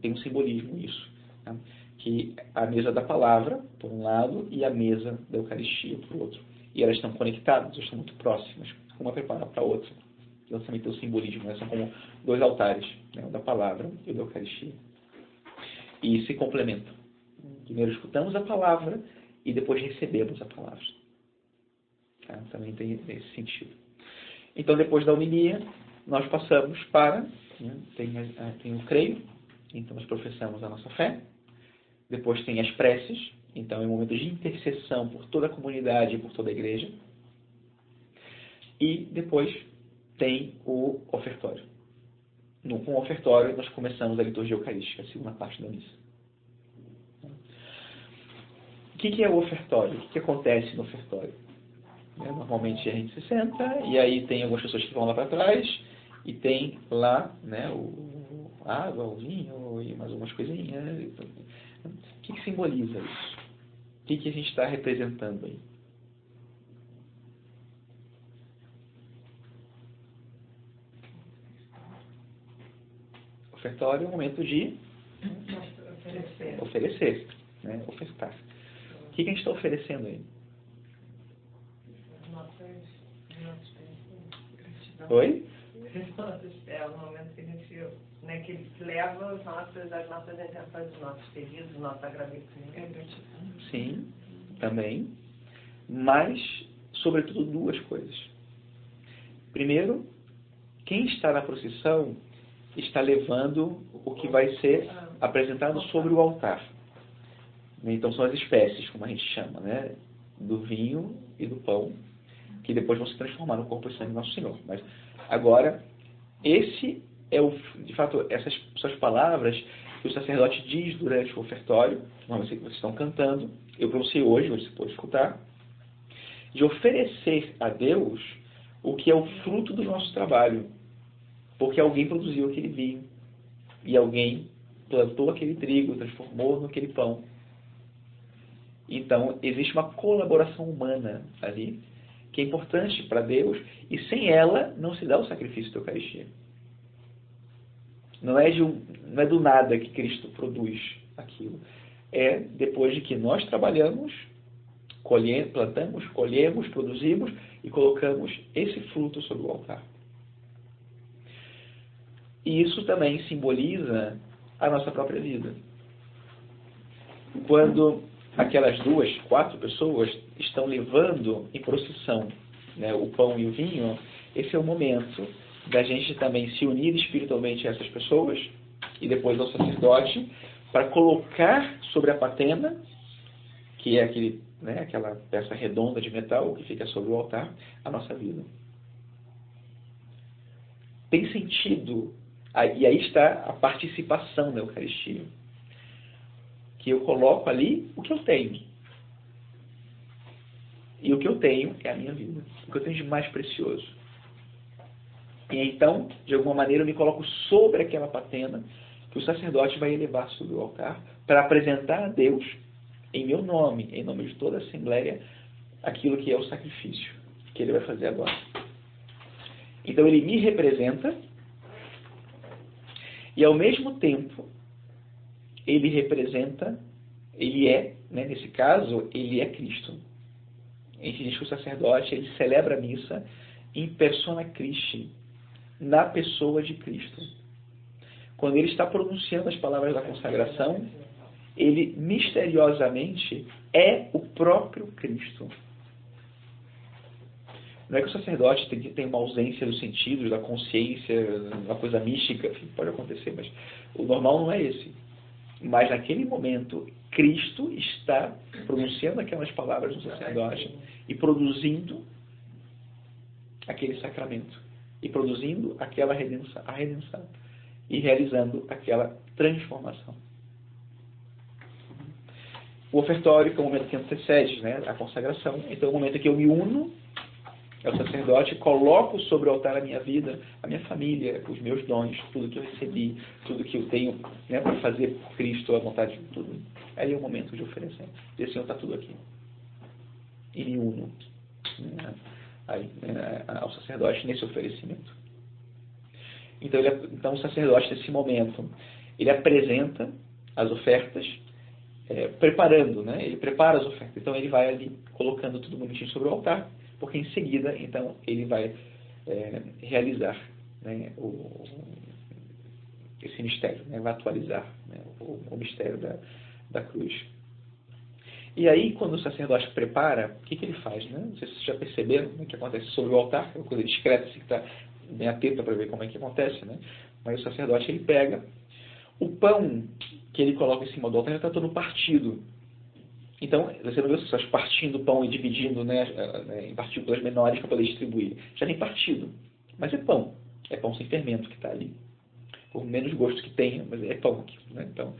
Tem um simbolismo isso. Né? que a mesa da palavra, por um lado, e a mesa da Eucaristia, por outro. E elas estão conectadas, elas estão muito próximas, uma prepara para a outra. Elas também têm o simbolismo, né? são como dois altares, né? o da palavra e o da Eucaristia. E se complementam. Primeiro escutamos a palavra e depois recebemos a palavra. Tá? Também tem esse sentido. Então, depois da homilia, nós passamos para. Né? Tem, tem o creio, então nós professamos a nossa fé depois tem as preces, então é um momento de intercessão por toda a comunidade e por toda a igreja. E depois tem o ofertório. No, com o ofertório, nós começamos a liturgia eucarística, a segunda parte da missa. O que, que é o ofertório? O que, que acontece no ofertório? É, normalmente a gente se senta e aí tem algumas pessoas que vão lá para trás e tem lá né, o, a água, o vinho e mais algumas coisinhas. O que, que simboliza isso? O que, que a gente está representando aí? Ofertório é um momento de oferecer, oferecer né? ofertar. O que, que a gente está oferecendo aí? Oi? É o momento que a gente né, que ele leva as nossas, as nossas intenções, os nossos pedidos, o nosso agradecimento. Sim, também. Mas, sobretudo, duas coisas. Primeiro, quem está na procissão está levando o que vai ser apresentado sobre o altar. Então são as espécies, como a gente chama, né? do vinho e do pão, que depois vão se transformar no corpo e sangue do nosso Senhor. Mas agora, esse é o, de fato, essas são as palavras que o sacerdote diz durante o ofertório, vocês estão cantando, eu pronunciei hoje, você pode escutar, de oferecer a Deus o que é o fruto do nosso trabalho. Porque alguém produziu aquele vinho. E alguém plantou aquele trigo, transformou naquele pão. Então, existe uma colaboração humana ali, que é importante para Deus, e sem ela não se dá o sacrifício da Eucaristia. Não é, de um, não é do nada que Cristo produz aquilo. É depois de que nós trabalhamos, plantamos, colhemos, produzimos e colocamos esse fruto sobre o altar. E isso também simboliza a nossa própria vida. Quando aquelas duas, quatro pessoas estão levando em procissão né, o pão e o vinho, esse é o momento da gente também se unir espiritualmente a essas pessoas e depois ao sacerdote para colocar sobre a patena, que é aquele, né, aquela peça redonda de metal que fica sobre o altar, a nossa vida. Tem sentido, e aí está a participação na Eucaristia que eu coloco ali o que eu tenho. E o que eu tenho é a minha vida. O que eu tenho de mais precioso. E então, de alguma maneira, eu me coloco sobre aquela patena que o sacerdote vai elevar sobre o altar para apresentar a Deus, em meu nome, em nome de toda a Assembleia, aquilo que é o sacrifício que ele vai fazer agora. Então ele me representa e ao mesmo tempo ele representa, ele é, né, nesse caso, ele é Cristo. A gente diz que o sacerdote ele celebra a missa em persona Christi, na pessoa de Cristo. Quando ele está pronunciando as palavras da consagração, ele misteriosamente é o próprio Cristo. Não é que o sacerdote tem, uma ausência dos sentidos, da consciência, uma coisa mística, pode acontecer, mas o normal não é esse. Mas naquele momento, Cristo está pronunciando aquelas palavras do sacerdote e produzindo aquele sacramento. E produzindo aquela redenção, a redenção. E realizando aquela transformação. O ofertório, que é o momento que antecede né, a consagração, então é o momento que eu me uno é o sacerdote, coloco sobre o altar a minha vida, a minha família, os meus dons, tudo que eu recebi, tudo que eu tenho né, para fazer por Cristo, a vontade de tudo. Aí é o momento de oferecer. Dizer, Senhor, está tudo aqui. E me uno né, ao sacerdote nesse oferecimento. Então, ele, então, o sacerdote, nesse momento, ele apresenta as ofertas, é, preparando, né? ele prepara as ofertas. Então, ele vai ali colocando tudo bonitinho sobre o altar porque em seguida, então, ele vai é, realizar né, o, esse mistério, né, vai atualizar né, o, o, mistério da, da cruz. E aí, quando o sacerdote prepara, o que, que ele faz? Né? Não sei se vocês já perceberam o que acontece sobre o altar, é uma coisa discreta, assim, que está bem atenta para ver como é que acontece, né? mas o sacerdote ele pega o pão que ele coloca em cima do altar já está todo partido. Então, você não vê as pessoas partindo o pão e dividindo né, né em partículas menores para poder distribuir. Já tem partido. Mas é pão. É pão sem fermento que está ali. Por menos gosto que tenha, mas é pão aqui. Né? Então,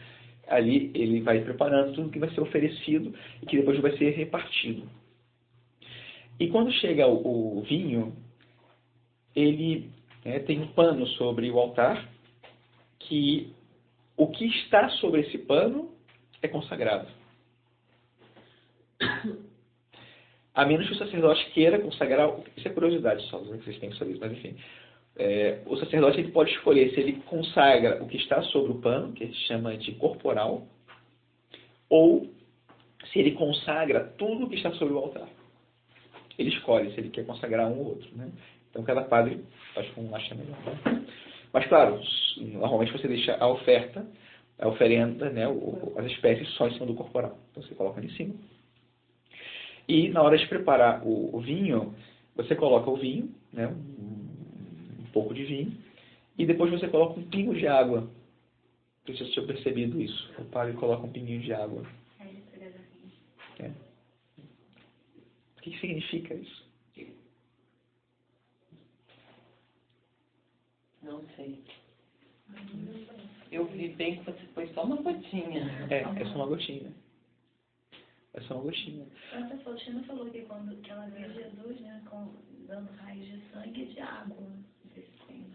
ali ele vai preparando tudo que vai ser oferecido e que depois vai ser repartido. E quando chega o, o vinho, ele né, tem um pano sobre o altar que o que está sobre esse pano é consagrado. [coughs] A menos que o sacerdote queira consagrar. Isso é curiosidade só, não vocês têm que saber mas enfim. É, o sacerdote ele pode escolher se ele consagra o que está sobre o pano, que gente chama de corporal, ou se ele consagra tudo o que está sobre o altar. Ele escolhe se ele quer consagrar um ou outro. Né? Então cada padre faz como acha melhor. Né? Mas claro, normalmente você deixa a oferta, a oferenda, né, as espécies só em cima do corporal. Então você coloca ali em cima e na hora de preparar o, vinho, você coloca o vinho, né, um pouco de vinho, e depois você coloca um pingo de água. Não sei se você tinha percebido isso. O padre coloca um pinguinho de água. É. O que significa isso? Não sei. Eu vi bem que você foi só uma gotinha. É, é só uma gotinha. É só uma gotinha. Santa Faustina falou que quando que ela viu Jesus, né, com, dando raios de sangue e de água. Não sei se tem.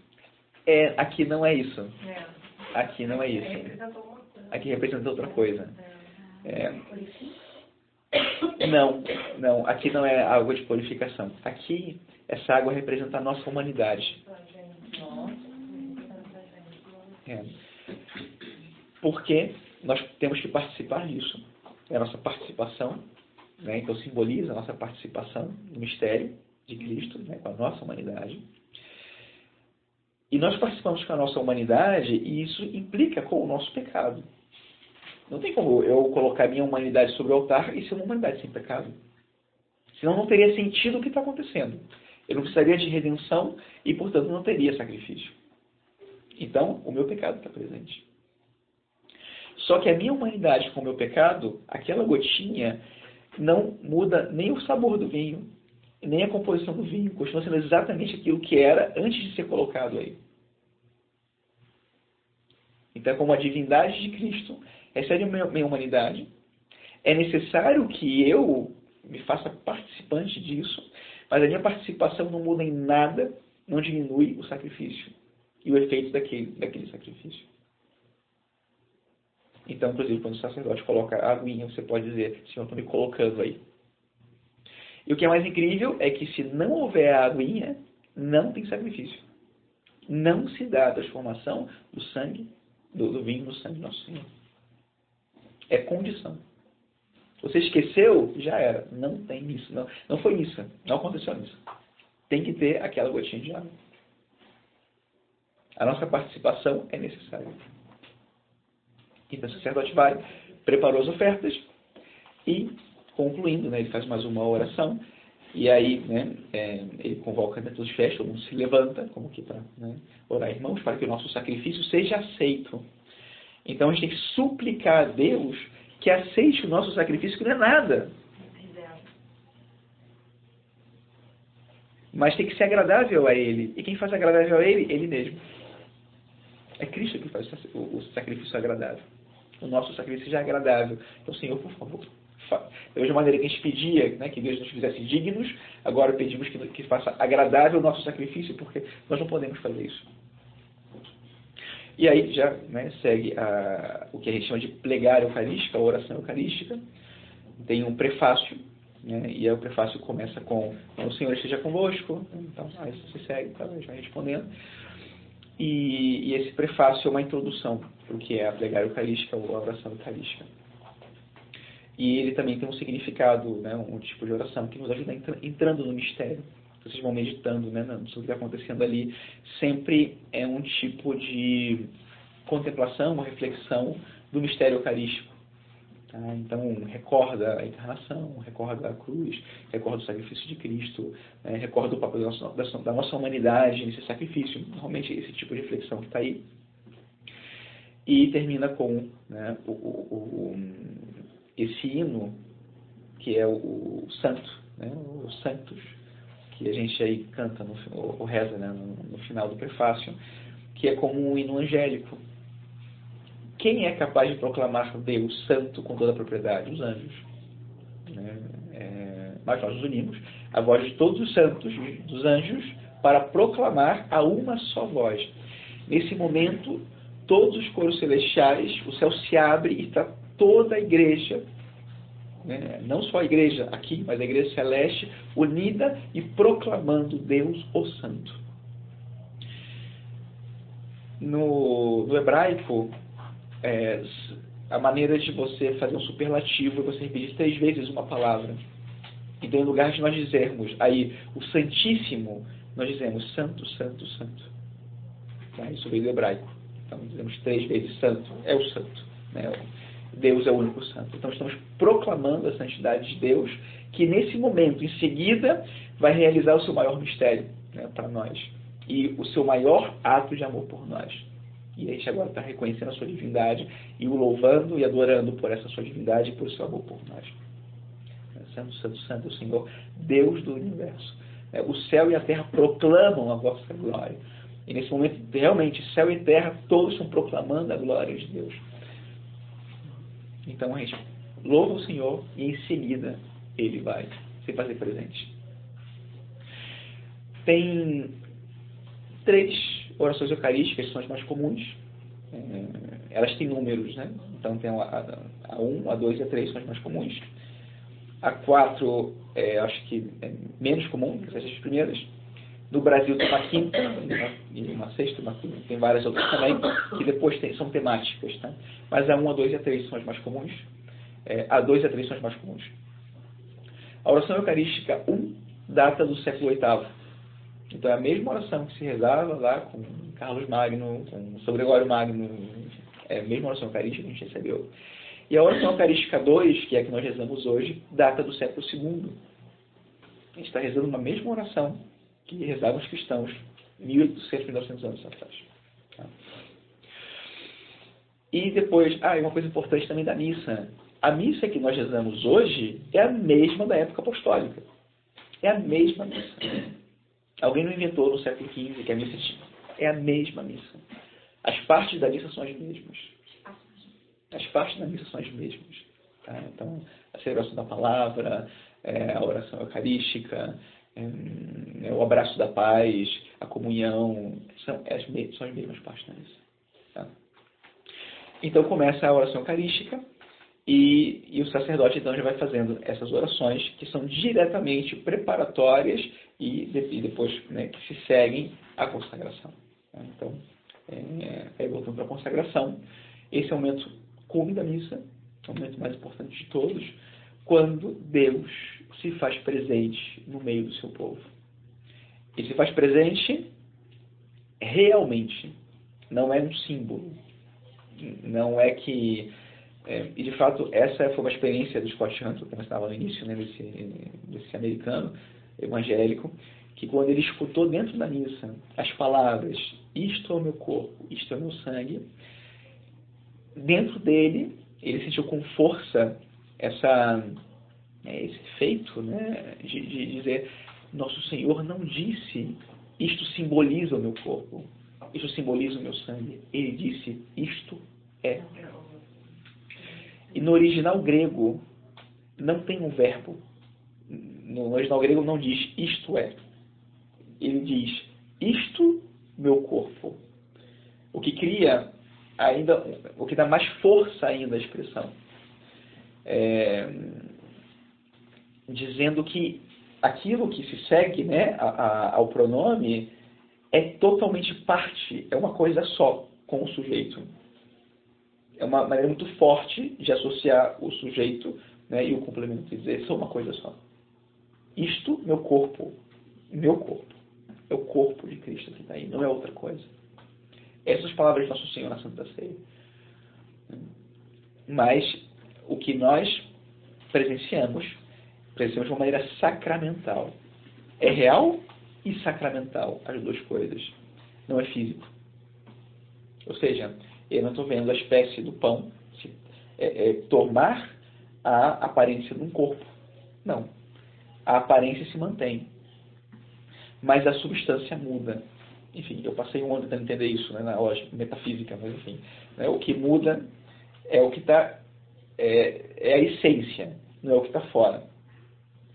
É, aqui não é isso. É. Aqui não é isso. Aqui representa outra coisa. É, não, não. Aqui não é água de purificação. Aqui, essa água representa a nossa humanidade. É. Porque nós temos que participar disso. É a nossa participação, né? então simboliza a nossa participação no mistério de Cristo, né? com a nossa humanidade. E nós participamos com a nossa humanidade e isso implica com o nosso pecado. Não tem como eu colocar minha humanidade sobre o altar e ser uma humanidade sem pecado. Senão não teria sentido o que está acontecendo. Eu não precisaria de redenção e, portanto, não teria sacrifício. Então, o meu pecado está presente. Só que a minha humanidade com o meu pecado, aquela gotinha, não muda nem o sabor do vinho, nem a composição do vinho. Continua sendo exatamente aquilo que era antes de ser colocado aí. Então, como a divindade de Cristo recebe a minha humanidade, é necessário que eu me faça participante disso, mas a minha participação não muda em nada, não diminui o sacrifício e o efeito daquele, daquele sacrifício. Então, inclusive, quando o sacerdote coloca a aguinha, você pode dizer, Senhor, estou me colocando aí. E o que é mais incrível é que se não houver a aguinha, não tem sacrifício. Não se dá a transformação do sangue, do, do vinho no sangue do nosso Senhor. É condição. Você esqueceu, já era. Não tem missa. Não, não foi missa. Não aconteceu isso. Tem que ter aquela gotinha de água. A nossa participação é necessária. Então o sacerdote vai, preparou as ofertas e, concluindo, né, ele faz mais uma oração. E aí, né, é, ele convoca os festas, todo mundo se levanta, como que para né, orar, irmãos, para que o nosso sacrifício seja aceito. Então a gente tem que suplicar a Deus que aceite o nosso sacrifício, que não é nada. Mas tem que ser agradável a Ele. E quem faz agradável a Ele? Ele mesmo. É Cristo que faz o sacrifício agradável. O nosso sacrifício já é agradável. Então, Senhor, por favor, da mesma maneira que a gente pedia né, que Deus nos fizesse dignos, agora pedimos que, que faça agradável o nosso sacrifício, porque nós não podemos fazer isso. E aí já né, segue a, o que a gente chama de plegária eucarística, a oração eucarística. Tem um prefácio, né, e aí o prefácio começa com o Senhor esteja convosco, então aí você segue, tá, vai respondendo. E, e, esse prefácio é uma introdução para o que é a plegária eucarística ou a oração eucarística. E ele também tem um significado, né, um tipo de oração que nos ajuda entrando no mistério vocês vão meditando né, sobre o que está acontecendo ali, sempre é um tipo de contemplação, uma reflexão do mistério eucarístico. Tá? Então, recorda a encarnação, recorda a cruz, recorda o sacrifício de Cristo, né, recorda o papel da nossa, da nossa humanidade nesse sacrifício. Normalmente, esse tipo de reflexão que está aí. E termina com né, o, o, esse hino, que é o, santo, né, os santos, que a gente aí canta, no, ou reza né, no, no final do prefácio, que é como um hino angélico. Quem é capaz de proclamar Deus santo com toda a propriedade? Os anjos. Né? É, mas nós nos unimos a voz de todos os santos, dos anjos, para proclamar a uma só voz. Nesse momento, todos os coros celestiais, o céu se abre e está toda a igreja né? não só a igreja aqui, mas a igreja celeste, unida e proclamando Deus o Santo. No, no hebraico, é, a maneira de você fazer um superlativo é você repetir três vezes uma palavra. Então, em lugar de nós dizermos aí o Santíssimo, nós dizemos Santo, Santo, Santo. Tá? Isso veio do hebraico. Então, dizemos três vezes Santo, é o Santo. Né? Deus é o único santo. Então estamos proclamando a santidade de Deus, que nesse momento, em seguida, vai realizar o seu maior mistério né, para nós, e o seu maior ato de amor por nós. E a gente agora está reconhecendo a sua divindade e o louvando e adorando por essa sua divindade e por seu amor por nós. Santo, Santo, Santo, o Senhor, Deus do universo. É, o céu e a terra proclamam a vossa glória. E nesse momento, realmente, céu e terra, todos estão proclamando a glória de Deus. Então a gente louva o Senhor e em seguida ele vai se fazer presente. Tem três orações eucarísticas, que são as mais comuns. É, elas têm números, né? Então tem a, a 1, a 2 e a 3 são as mais comuns. A 4, é, acho que é menos comum que essas primeiras. No Brasil tem uma quinta e uma sexta, uma, tem várias outras também, que depois tem, são temáticas. Tá? Mas a 1, a 2 e a 3 são as mais comuns. É, a 2 e a 3 são as mais comuns. A oração eucarística 1 data do século VIII. Então é a mesma oração que se rezava lá com Carlos Magno, com São Gregório Magno, é a mesma oração eucarística que a gente recebeu. E a oração eucarística 2, que é a que nós rezamos hoje, data do século II. A gente está rezando uma mesma oração que rezavam os cristãos 1.800, 1.900 anos atrás. Tá? E depois, ah, e uma coisa importante também da missa. A missa que nós rezamos hoje é a mesma da época apostólica. É a mesma missa. Alguém não inventou no século XV que a missa é a mesma missa. As partes da missa são as mesmas. As partes da missa são as mesmas. Tá? Então, a celebração da palavra, é, a oração eucarística, o abraço da paz, a comunhão, são as, são as mesmas da missa. Tá? Então começa a oração eucarística e, e, o sacerdote então já vai fazendo essas orações que são diretamente preparatórias e, e depois né, que se seguem à consagração. Tá? Então, é, aí voltando para a consagração, esse é o momento cume da missa, é o momento mais importante de todos, quando Deus se faz presente no meio do seu povo. E se faz presente realmente, não é um símbolo. Não é que é, e de fato, essa foi uma experiência do Scott Hunter, como eu estava no início, né, desse, desse americano evangélico, que quando ele escutou dentro da missa as palavras: Isto é o meu corpo, isto é o meu sangue, dentro dele ele sentiu com força essa, é, esse feito né, de, de dizer: Nosso Senhor não disse isto simboliza o meu corpo, isto simboliza o meu sangue. Ele disse: Isto é e no original grego não tem um verbo. No original grego não diz isto é. Ele diz isto meu corpo. O que cria ainda, o que dá mais força ainda à expressão. É, dizendo que aquilo que se segue né, a, a, ao pronome é totalmente parte, é uma coisa só com o sujeito é uma maneira muito forte de associar o sujeito né, e o complemento, e dizer, são uma coisa só. Isto, meu corpo, meu corpo, é o corpo de Cristo que está aí, não é outra coisa. Essas palavras Nosso Senhor na Santa Ceia. Mas o que nós presenciamos, presenciamos de uma maneira sacramental. É real e sacramental, as duas coisas. Não é físico. Ou seja, eu não estou vendo a espécie do pão se, é, é, tomar a aparência de um corpo. Não. A aparência se mantém. Mas a substância muda. Enfim, eu passei um ano tentando entender isso né, na lógica metafísica, mas enfim. Né, o que muda é o que está. É, é, a essência, não é o que está fora.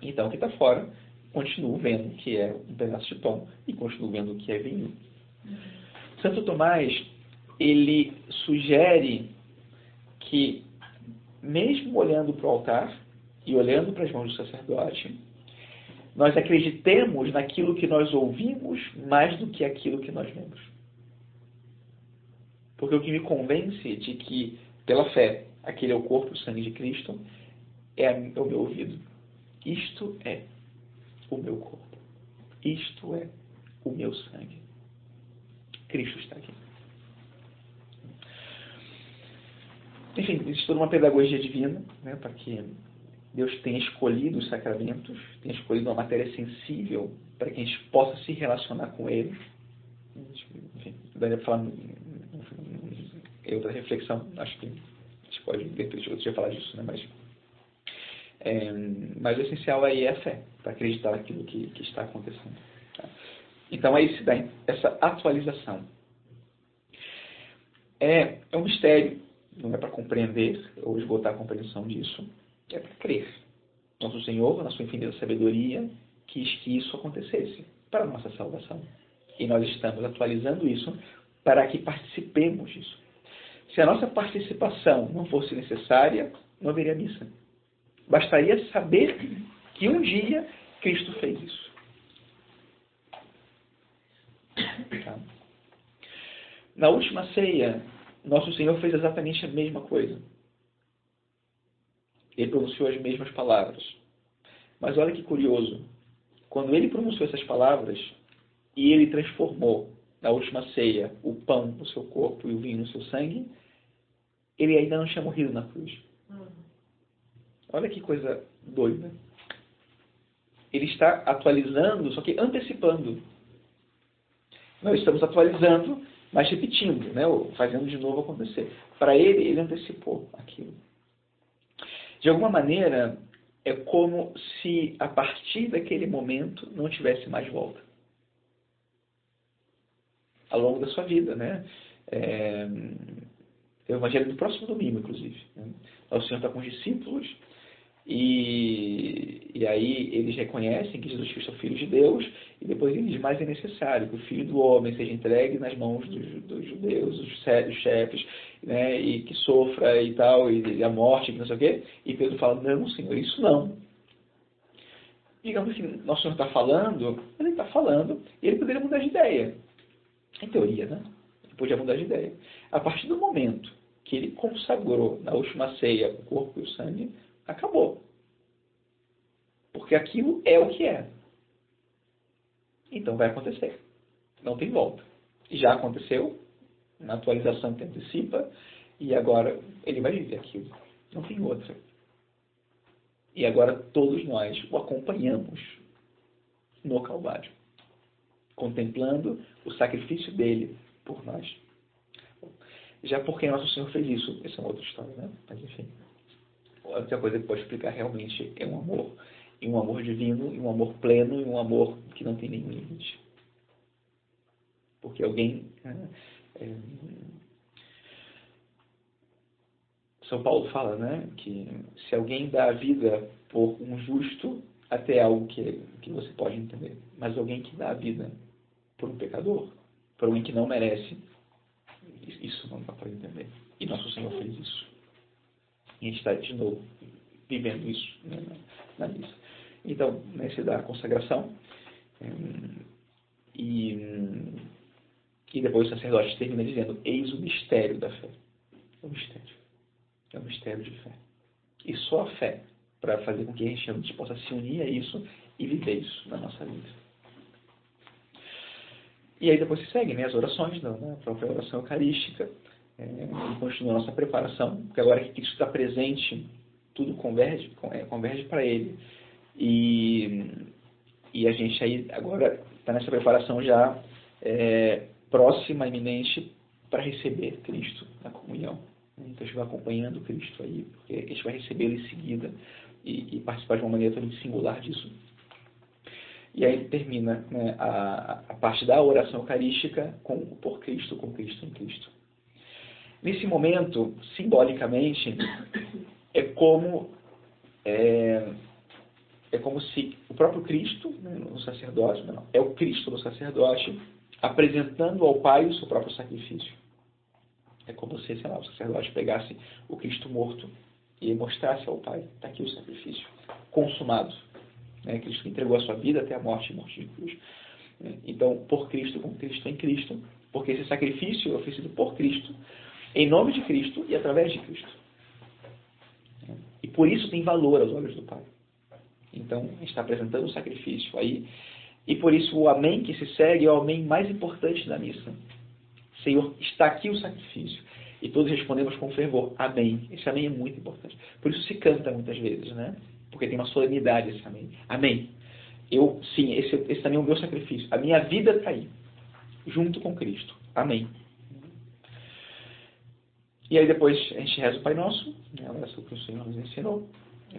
Então, o que está fora, continuo vendo que é um pedaço de pão e continuo vendo que é vinho. Santo Tomás ele sugere que, mesmo olhando para o altar e olhando para as mãos do sacerdote, nós acreditemos naquilo que nós ouvimos mais do que aquilo que nós vemos. Porque o que me convence de que, pela fé, aquele é o corpo e o sangue de Cristo, é o meu ouvido. Isto é o meu corpo. Isto é o meu sangue. Cristo está aqui. Enfim, existe toda uma pedagogia divina né, para que Deus tenha escolhido os sacramentos, tenha escolhido uma matéria sensível para que a gente possa se relacionar com Ele. enfim, daria para falar em outra reflexão, acho que a gente pode, depois outro dia, falar disso, né? Mas, é, mas o essencial aí é a fé, para acreditar naquilo que, que está acontecendo. Tá? Então aí se dá essa atualização. É, é um mistério, não é para compreender ou esgotar a compreensão disso, é para crer. Nosso Senhor, na sua infinita sabedoria, quis que isso acontecesse para a nossa salvação. E nós estamos atualizando isso para que participemos disso. Se a nossa participação não fosse necessária, não haveria missa. Bastaria saber que um dia Cristo fez isso. Tá? Na última ceia, nosso Senhor fez exatamente a mesma coisa. Ele pronunciou as mesmas palavras. Mas olha que curioso. Quando ele pronunciou essas palavras e ele transformou na última ceia o pão no seu corpo e o vinho no seu sangue, ele ainda não tinha morrido na cruz. Olha que coisa doida. Ele está atualizando, só que antecipando. Nós estamos atualizando, mas repetindo, né? fazendo de novo acontecer. Para ele, ele antecipou aquilo. De alguma maneira, é como se a partir daquele momento não tivesse mais volta. Ao longo da sua vida, né? É, é o evangelho do próximo domingo, inclusive. Né? O Senhor está com os discípulos e, e aí eles reconhecem que Jesus Cristo é o Filho de Deus e depois ele diz mais é necessário que o Filho do Homem seja entregue nas mãos dos, dos judeus, dos chefes, né, e que sofra e tal, e a morte, que não sei o quê. E Pedro fala, não, Senhor, isso não. Digamos que nosso Senhor está falando, ele está falando, e ele poderia mudar de ideia. Em teoria, né? Ele podia mudar de ideia. A partir do momento que ele consagrou na última ceia o corpo e o sangue, acabou. Porque aquilo é o que é. Então vai acontecer. Não tem volta. Já aconteceu, na atualização que antecipa, e agora ele vai viver aquilo. Não tem outra. E agora todos nós o acompanhamos no Calvário, contemplando o sacrifício dele por nós. Já porque nosso Senhor fez isso, essa é uma outra história, né? Mas enfim, outra coisa que pode explicar realmente é um amor, e um amor divino, e um amor pleno, e um amor que não tem nenhum limite. Porque alguém. Né, é, São Paulo fala, né, que se alguém dá a vida por um justo, até algo que, que você pode entender. Mas alguém que dá a vida por um pecador, por alguém que não merece, isso não dá para entender. E nosso Senhor fez isso. E a gente está, de novo, vivendo isso né, na, missa. Então, nesse da consagração, hum, e, e depois o sacerdote termina dizendo: Eis o mistério da fé. É um mistério. É um mistério de fé. E só a fé para fazer com que a gente possa se unir a isso e viver isso na nossa vida. E aí depois se seguem né, as orações, não, né, a própria oração eucarística, e continua a nossa preparação, porque agora que Cristo está presente, tudo converge, é, converge para Ele. E, e a gente aí agora está nessa preparação já é, próxima, iminente, para receber Cristo na comunhão. Então a gente vai acompanhando Cristo aí, porque a gente vai recebê-lo em seguida e, e participar de uma maneira também singular disso. E aí termina né, a, a, parte da oração eucarística com por Cristo, com Cristo em Cristo. Nesse momento, simbolicamente, é como é, é como se o próprio Cristo, né, no sacerdote, não, é o Cristo no sacerdote apresentando ao Pai o seu próprio sacrifício. É como se, sei lá, o sacerdote pegasse o Cristo morto e mostrasse ao Pai, está aqui o sacrifício consumado. Né? Cristo entregou a sua vida até a morte e morte de cruz. Então, por Cristo, com Cristo em Cristo, porque esse sacrifício é oferecido por Cristo, em nome de Cristo e através de Cristo. E por isso tem valor aos olhos do Pai. Então, está apresentando o sacrifício aí. E por isso o amém que se segue é o amém mais importante da missa. Senhor, está aqui o sacrifício. E todos respondemos com fervor, amém. Esse amém é muito importante. Por isso se canta muitas vezes, né? Porque tem uma solenidade esse amém. Amém. Eu, sim, esse, esse também é o meu sacrifício. A minha vida está aí. junto com Cristo. Amém. E aí depois a gente reza o Pai Nosso, né, a oração que o Senhor nos ensinou. É,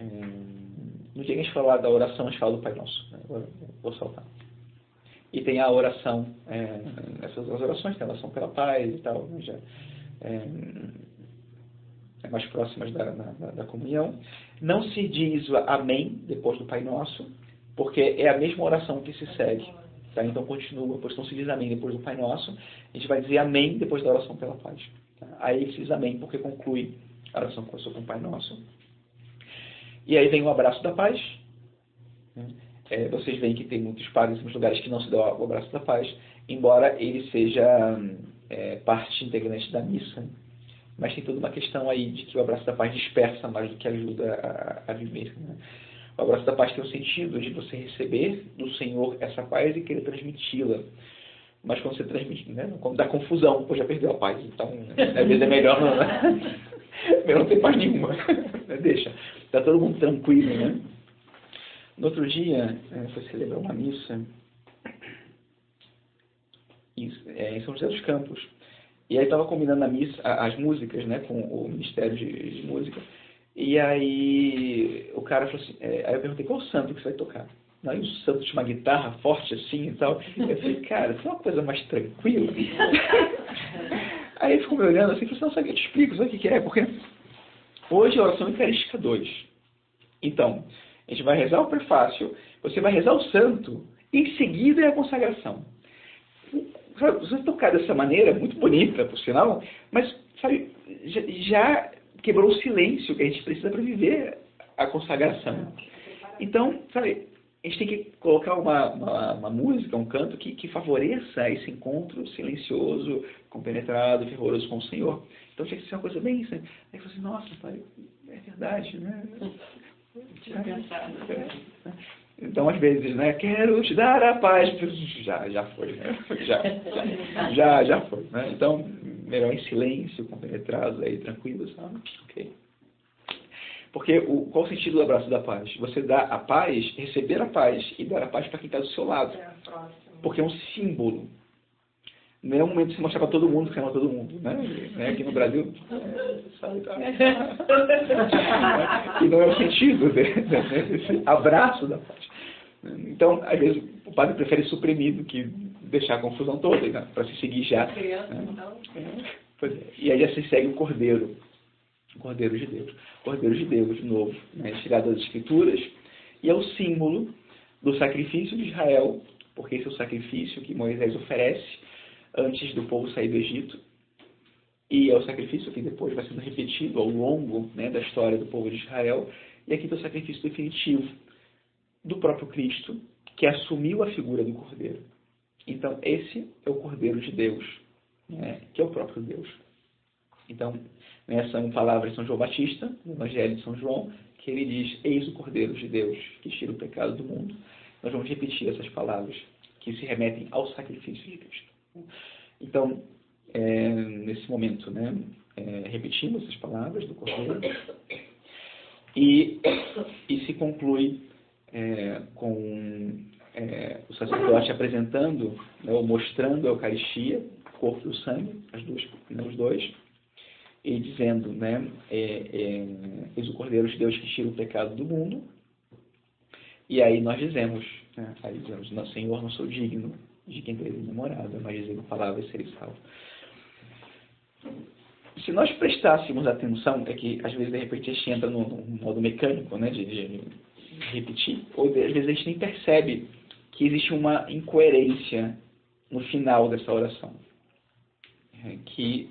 no dia que a gente falar da oração, a gente fala do Pai Nosso. Né, agora vou saltar. E tem a oração, é, essas as orações, tem a oração pela paz e tal, né, já, é, é mais próximas da, da, da, comunhão. Não se diz amém depois do Pai Nosso, porque é a mesma oração que se segue. Tá? Então continua, pois não se diz amém depois do Pai Nosso, a gente vai dizer amém depois da oração pela paz. Aí diz amém, porque conclui a oração com o Pai Nosso. E aí vem o abraço da paz. Né? É, vocês veem que tem muitos padres muitos lugares que não se dá o abraço da paz, embora ele seja é, parte integrante da missa. Mas tem toda uma questão aí de que o abraço da paz dispersa mais do que ajuda a, a viver. Né? O abraço da paz tem o sentido de você receber do Senhor essa paz e querer transmiti-la. Mas quando você transmite, né? Como dá confusão, pô, já perdeu a paz. Então, às vezes é melhor não, né? [laughs] melhor não ter paz nenhuma. Deixa. Está todo mundo tranquilo, né? No outro dia, é, foi celebrar uma missa em, é, em São José dos Campos. E aí estava combinando a missa, as músicas, né, com o Ministério de, de Música. E aí o cara falou assim, é, aí eu perguntei, qual santo que você vai tocar? Aí o santo tinha uma guitarra forte assim e tal. Eu falei, cara, isso é uma coisa mais tranquila. aí ele ficou me olhando assim, falou assim, não, sabe, eu te explico, sabe o que é? Porque hoje a oração eucarística 2. Então, a gente vai rezar o prefácio, você vai rezar o santo, em seguida é a consagração. Você tocar dessa maneira, muito bonita, por sinal, mas, sabe, já quebrou o silêncio que a gente precisa para viver a consagração. Então, sabe, a gente tem que colocar uma, uma, uma música, um canto que, que, favoreça esse encontro silencioso, compenetrado, fervoroso com o Senhor. Então tinha que ser uma coisa bem isso. Aí eu falei assim, nossa, pai, é verdade, né? Então, às vezes, né? Quero te dar a paz. Já, já foi, né? Já, já, já, já foi. Né? Então, melhor em silêncio, compenetrados aí, tranquilos, sabe? Ok. Porque o, qual o sentido do abraço da paz? Você dá a paz, receber a paz e dar a paz para quem está do seu lado. Porque é um símbolo não é um momento de se mostrar para todo mundo que ama todo mundo, né? né? Aqui no Brasil, [laughs] e não é o sentido desse abraço da paz. Então, às vezes, o padre prefere suprimir do que deixar a confusão toda, né? para se seguir já. Né? É. E aí já se segue o Cordeiro, Cordeiro de Deus. Cordeiro de Deus, de novo, né? tirado das Escrituras, e é o símbolo do sacrifício de Israel, porque esse é o sacrifício que Moisés oferece antes do povo sair do Egito. E é o sacrifício que depois vai sendo repetido ao longo né, da história do povo de Israel. E aqui está o sacrifício definitivo do próprio Cristo, que assumiu a figura do Cordeiro. Então, esse é o Cordeiro de Deus, né, que é o próprio Deus. Então, nessa palavra de São João Batista, no Evangelho de São João, que ele diz: Eis o Cordeiro de Deus, que tira o pecado do mundo. Nós vamos repetir essas palavras que se remetem ao sacrifício de Cristo. Então, é, nesse momento, né, é, repetimos essas palavras do Cordeiro e, e se conclui é, com é, o sacerdote apresentando né, ou mostrando a Eucaristia, o corpo e o sangue, as duas, né, os dois, e dizendo, né, é, é, o Cordeiro de Deus que tira o pecado do mundo. E aí nós dizemos, né, aí dizemos, Senhor, não sou digno de quem teve namorada, mas dizendo palavras seria salvo. Se nós prestássemos atenção, é que às vezes de repente a gente entra no, no modo mecânico, né, de, de repetir, ou às vezes a gente nem percebe que existe uma incoerência no final dessa oração, é, que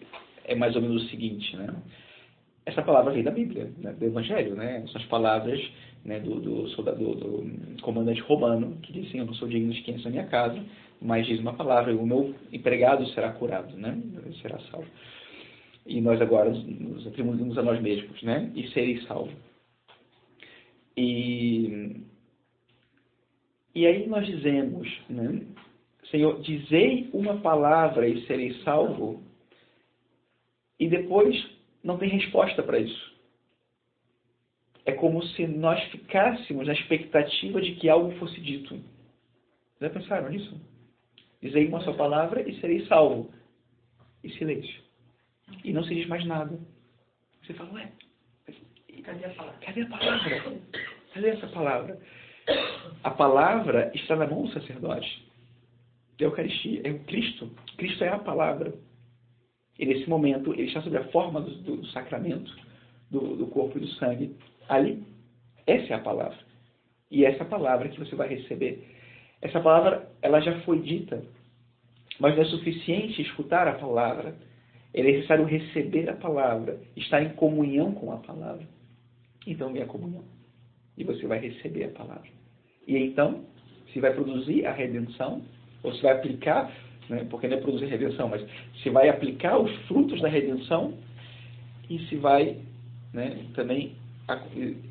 é mais ou menos o seguinte, né? Essa palavra vem da Bíblia, né, do Evangelho, né? São as palavras né, do, do, soldado, do comandante romano, que disse, eu não sou digno de quem é a minha casa, mas diz uma palavra, o meu empregado será curado, né? será salvo. E nós agora nos atribuímos a nós mesmos, né? E serei salvo. E, e aí nós dizemos, né? Senhor, dizei uma palavra e serei salvo, e depois não tem resposta para isso. É como se nós ficássemos na expectativa de que algo fosse dito. Já pensaram nisso? Dizei uma só palavra e serei salvo. E silêncio. E não se diz mais nada. Você fala, ué, Cadê a palavra? cadê a palavra? Cadê essa palavra? A palavra está na mão do sacerdote. É a Eucaristia, é o Cristo. Cristo é a palavra. E nesse momento, ele está sob a forma do, do sacramento, do, do corpo e do sangue. Ali, essa é a palavra. E essa é a palavra que você vai receber. Essa palavra, ela já foi dita, mas não é suficiente escutar a palavra. É necessário receber a palavra, estar em comunhão com a palavra. Então vem a comunhão. E você vai receber a palavra. E então, se vai produzir a redenção, ou se vai aplicar, né, porque não é produzir redenção, mas se vai aplicar os frutos da redenção e se vai né, também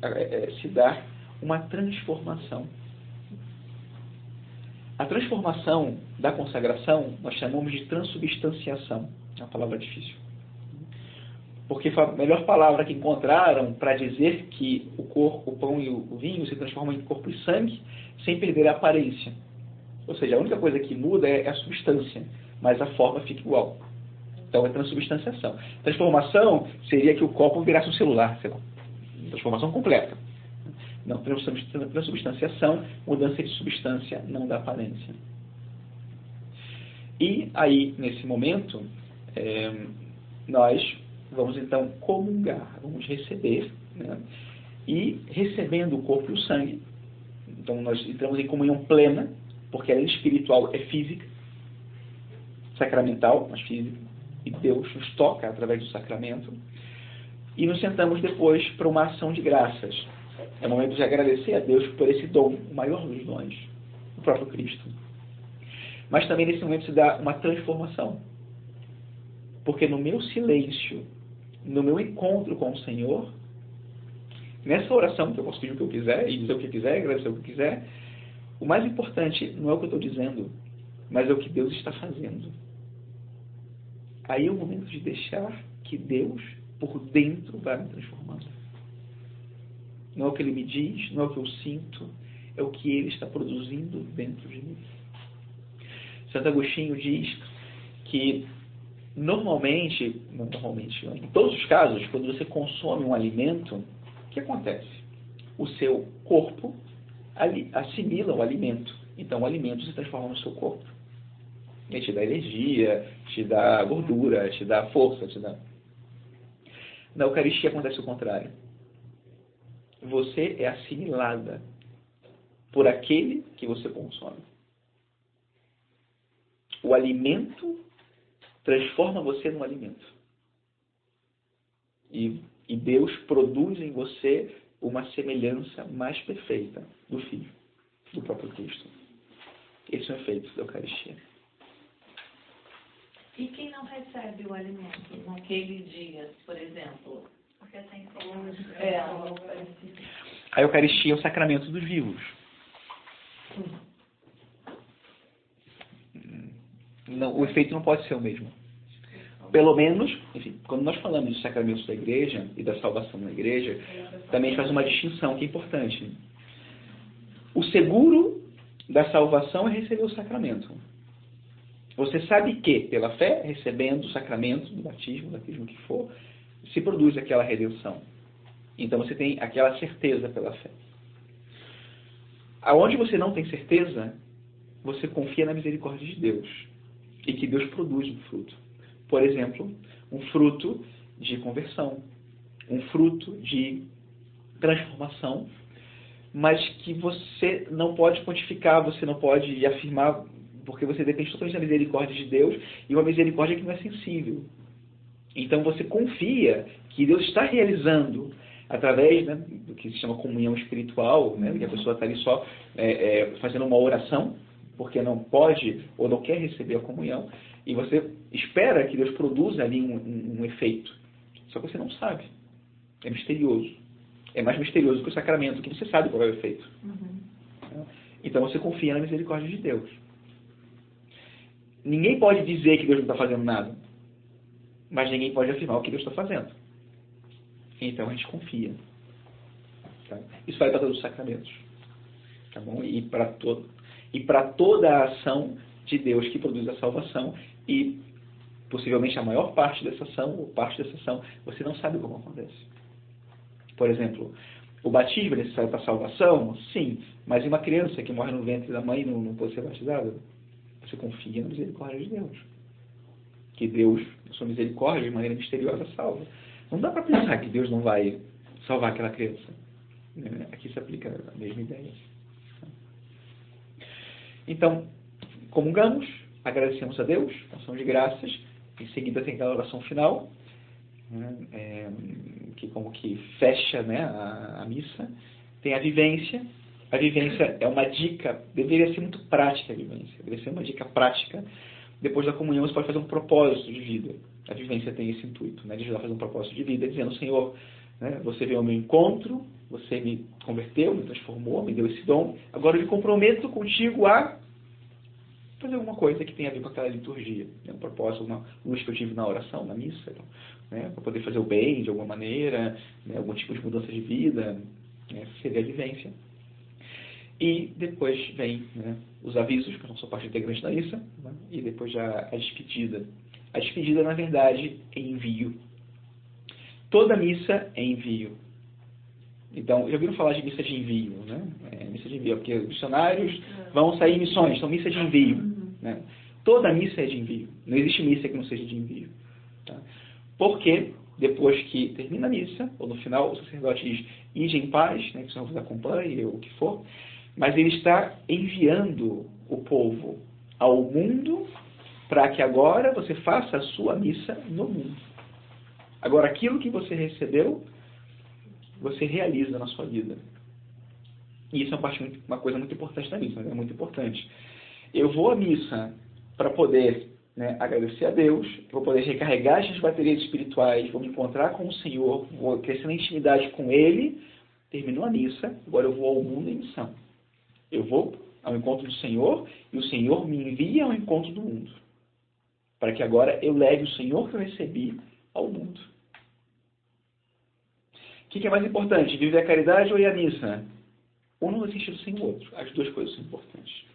é, se dar uma transformação. A transformação da consagração nós chamamos de transubstanciação. É uma palavra difícil. Porque a melhor palavra que encontraram para dizer que o corpo, o pão e o vinho se transformam em corpo e sangue sem perder a aparência. Ou seja, a única coisa que muda é a substância, mas a forma fica igual. Então é transubstanciação. Transformação seria que o copo virasse um celular, sei lá. Transformação completa. Não, transubstanciação, mudança de substância, não da aparência. E aí, nesse momento, é, nós vamos então comungar, vamos receber, né? e recebendo o corpo e o sangue, então nós entramos em comunhão plena, porque a espiritual é física, sacramental, mas física, e Deus nos toca através do sacramento, e nos sentamos depois para uma ação de graças. É o momento de agradecer a Deus por esse dom, o maior dos dons, o próprio Cristo. Mas também nesse momento se dá uma transformação. Porque no meu silêncio, no meu encontro com o Senhor, nessa oração, que eu posso pedir o que eu quiser, e dizer o que eu quiser, agradecer o que eu quiser, o mais importante não é o que eu estou dizendo, mas é o que Deus está fazendo. Aí é o momento de deixar que Deus, por dentro, vai me transformando. Não é o que Ele me diz, não é o que eu sinto, é o que Ele está produzindo dentro de mim. Santo Agostinho diz que normalmente, normalmente, em todos os casos, quando você consome um alimento, o que acontece? O seu corpo assimila o alimento. Então o alimento se transforma no seu corpo. Ele te dá energia, te dá gordura, te dá força, te dá. Na Eucaristia acontece o contrário. Você é assimilada por aquele que você consome. O alimento transforma você num alimento. E, e Deus produz em você uma semelhança mais perfeita do Filho, do próprio Cristo. Esse é o efeito da Eucaristia. E quem não recebe o alimento naquele dia, por exemplo? Porque tem como. É, a Eucaristia é o sacramento dos vivos. Não, o efeito não pode ser o mesmo. Pelo menos, enfim, quando nós falamos dos sacramentos da igreja e da salvação na igreja, também faz uma distinção que é importante. O seguro da salvação é receber o sacramento. Você sabe que, pela fé, recebendo o sacramento do batismo, batismo que for, se produz aquela redenção. Então você tem aquela certeza pela fé. Aonde você não tem certeza, você confia na misericórdia de Deus e que Deus produz um fruto. Por exemplo, um fruto de conversão, um fruto de transformação, mas que você não pode quantificar, você não pode afirmar, porque você depende totalmente da misericórdia de Deus e uma misericórdia que não é sensível. Então você confia que Deus está realizando através né, do que se chama comunhão espiritual, né, que a pessoa está ali só é, é, fazendo uma oração, porque não pode ou não quer receber a comunhão, e você espera que Deus produza ali um, um, um efeito. Só que você não sabe. É misterioso. É mais misterioso que o sacramento, que você sabe qual é o efeito. Uhum. Então você confia na misericórdia de Deus. Ninguém pode dizer que Deus não está fazendo nada. Mas ninguém pode afirmar o que Deus está fazendo. Então a gente confia. Tá? Isso vale para todos os sacramentos. Tá bom? E para todo, e para toda a ação de Deus que produz a salvação e possivelmente a maior parte dessa ação, ou parte dessa ação, você não sabe como acontece. Por exemplo, o batismo é necessário para salvação? Sim. Mas uma criança que morre no ventre da mãe não, não pode ser batizada? Você confia na misericórdia de Deus. Que Deus, na sua misericórdia, de maneira misteriosa, salva. Não dá para pensar que Deus não vai salvar aquela criança. Né? Aqui se aplica a mesma ideia. Então, comungamos, agradecemos a Deus, ação de graças, em seguida tem aquela oração final, né? é, que como que fecha né, a, a missa. Tem a vivência. A vivência é uma dica, deveria ser muito prática a vivência, deveria ser uma dica prática. Depois da comunhão você pode fazer um propósito de vida. A vivência tem esse intuito, né, de ajudar a fazer um propósito de vida, dizendo, Senhor, né, você veio ao meu encontro, você me converteu, me transformou, me deu esse dom, agora eu me comprometo contigo a fazer alguma coisa que tenha a ver com aquela liturgia. Né? Um propósito, uma luz que eu tive na oração, na missa, então, né? para poder fazer o bem de alguma maneira, né? algum tipo de mudança de vida, né? seria a vivência. E depois vem né, os avisos, que não são parte integrante da missa, né? e depois já a despedida. A despedida, na verdade, é envio. Toda missa é envio. Então, já ouviram falar de missa de envio, né? É, missa de envio, porque os missionários vão sair em missões, então missa de envio. Né? Toda missa é de envio. Não existe missa que não seja de envio. Tá? Porque, depois que termina a missa, ou no final, o sacerdote diz, ide em paz, né, que o Senhor vos acompanhe, ou o que for, mas ele está enviando o povo ao mundo para que agora você faça a sua missa no mundo. Agora, aquilo que você recebeu, você realiza na sua vida. E isso é uma, uma coisa muito importante da missa, é muito importante. Eu vou à missa para poder né, agradecer a Deus, vou poder recarregar as baterias espirituais, vou me encontrar com o Senhor, vou crescer na intimidade com Ele. Terminou a missa, agora eu vou ao mundo em missão. Eu vou ao encontro do Senhor e o Senhor me envia ao encontro do mundo. Para que agora eu leve o Senhor que eu recebi ao mundo. O que, que é mais importante? Viver a caridade ou ir à missa? Um não existe sem o outro. As duas coisas são importantes.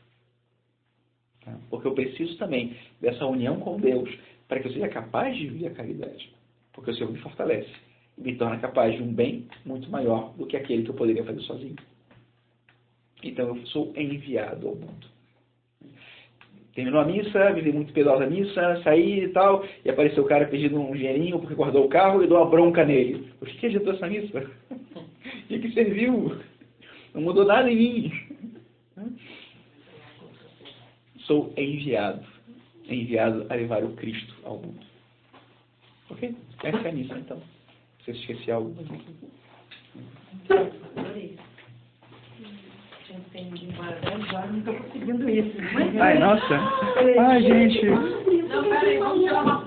Tá? Porque eu preciso também dessa união com Deus para que eu seja capaz de viver a caridade. Porque o Senhor me fortalece e me torna capaz de um bem muito maior do que aquele que eu poderia fazer sozinho. Então eu sou enviado ao mundo. Terminou a missa, vivi muito piedosa a missa, saí e tal, e apareceu o cara pedindo um dinheirinho porque guardou o carro e dou uma bronca nele. O que adiantou essa missa? [laughs] O que, que serviu? Não mudou nada em mim. Sou enviado. Enviado a levar o Cristo ao mundo. Ok? Essa é a missa, então. Se eu esqueci algo. Adorei. Tem de embora 10 horas, não estou conseguindo isso. Ai, nossa. Ai, gente. Não, peraí, vamos tirar uma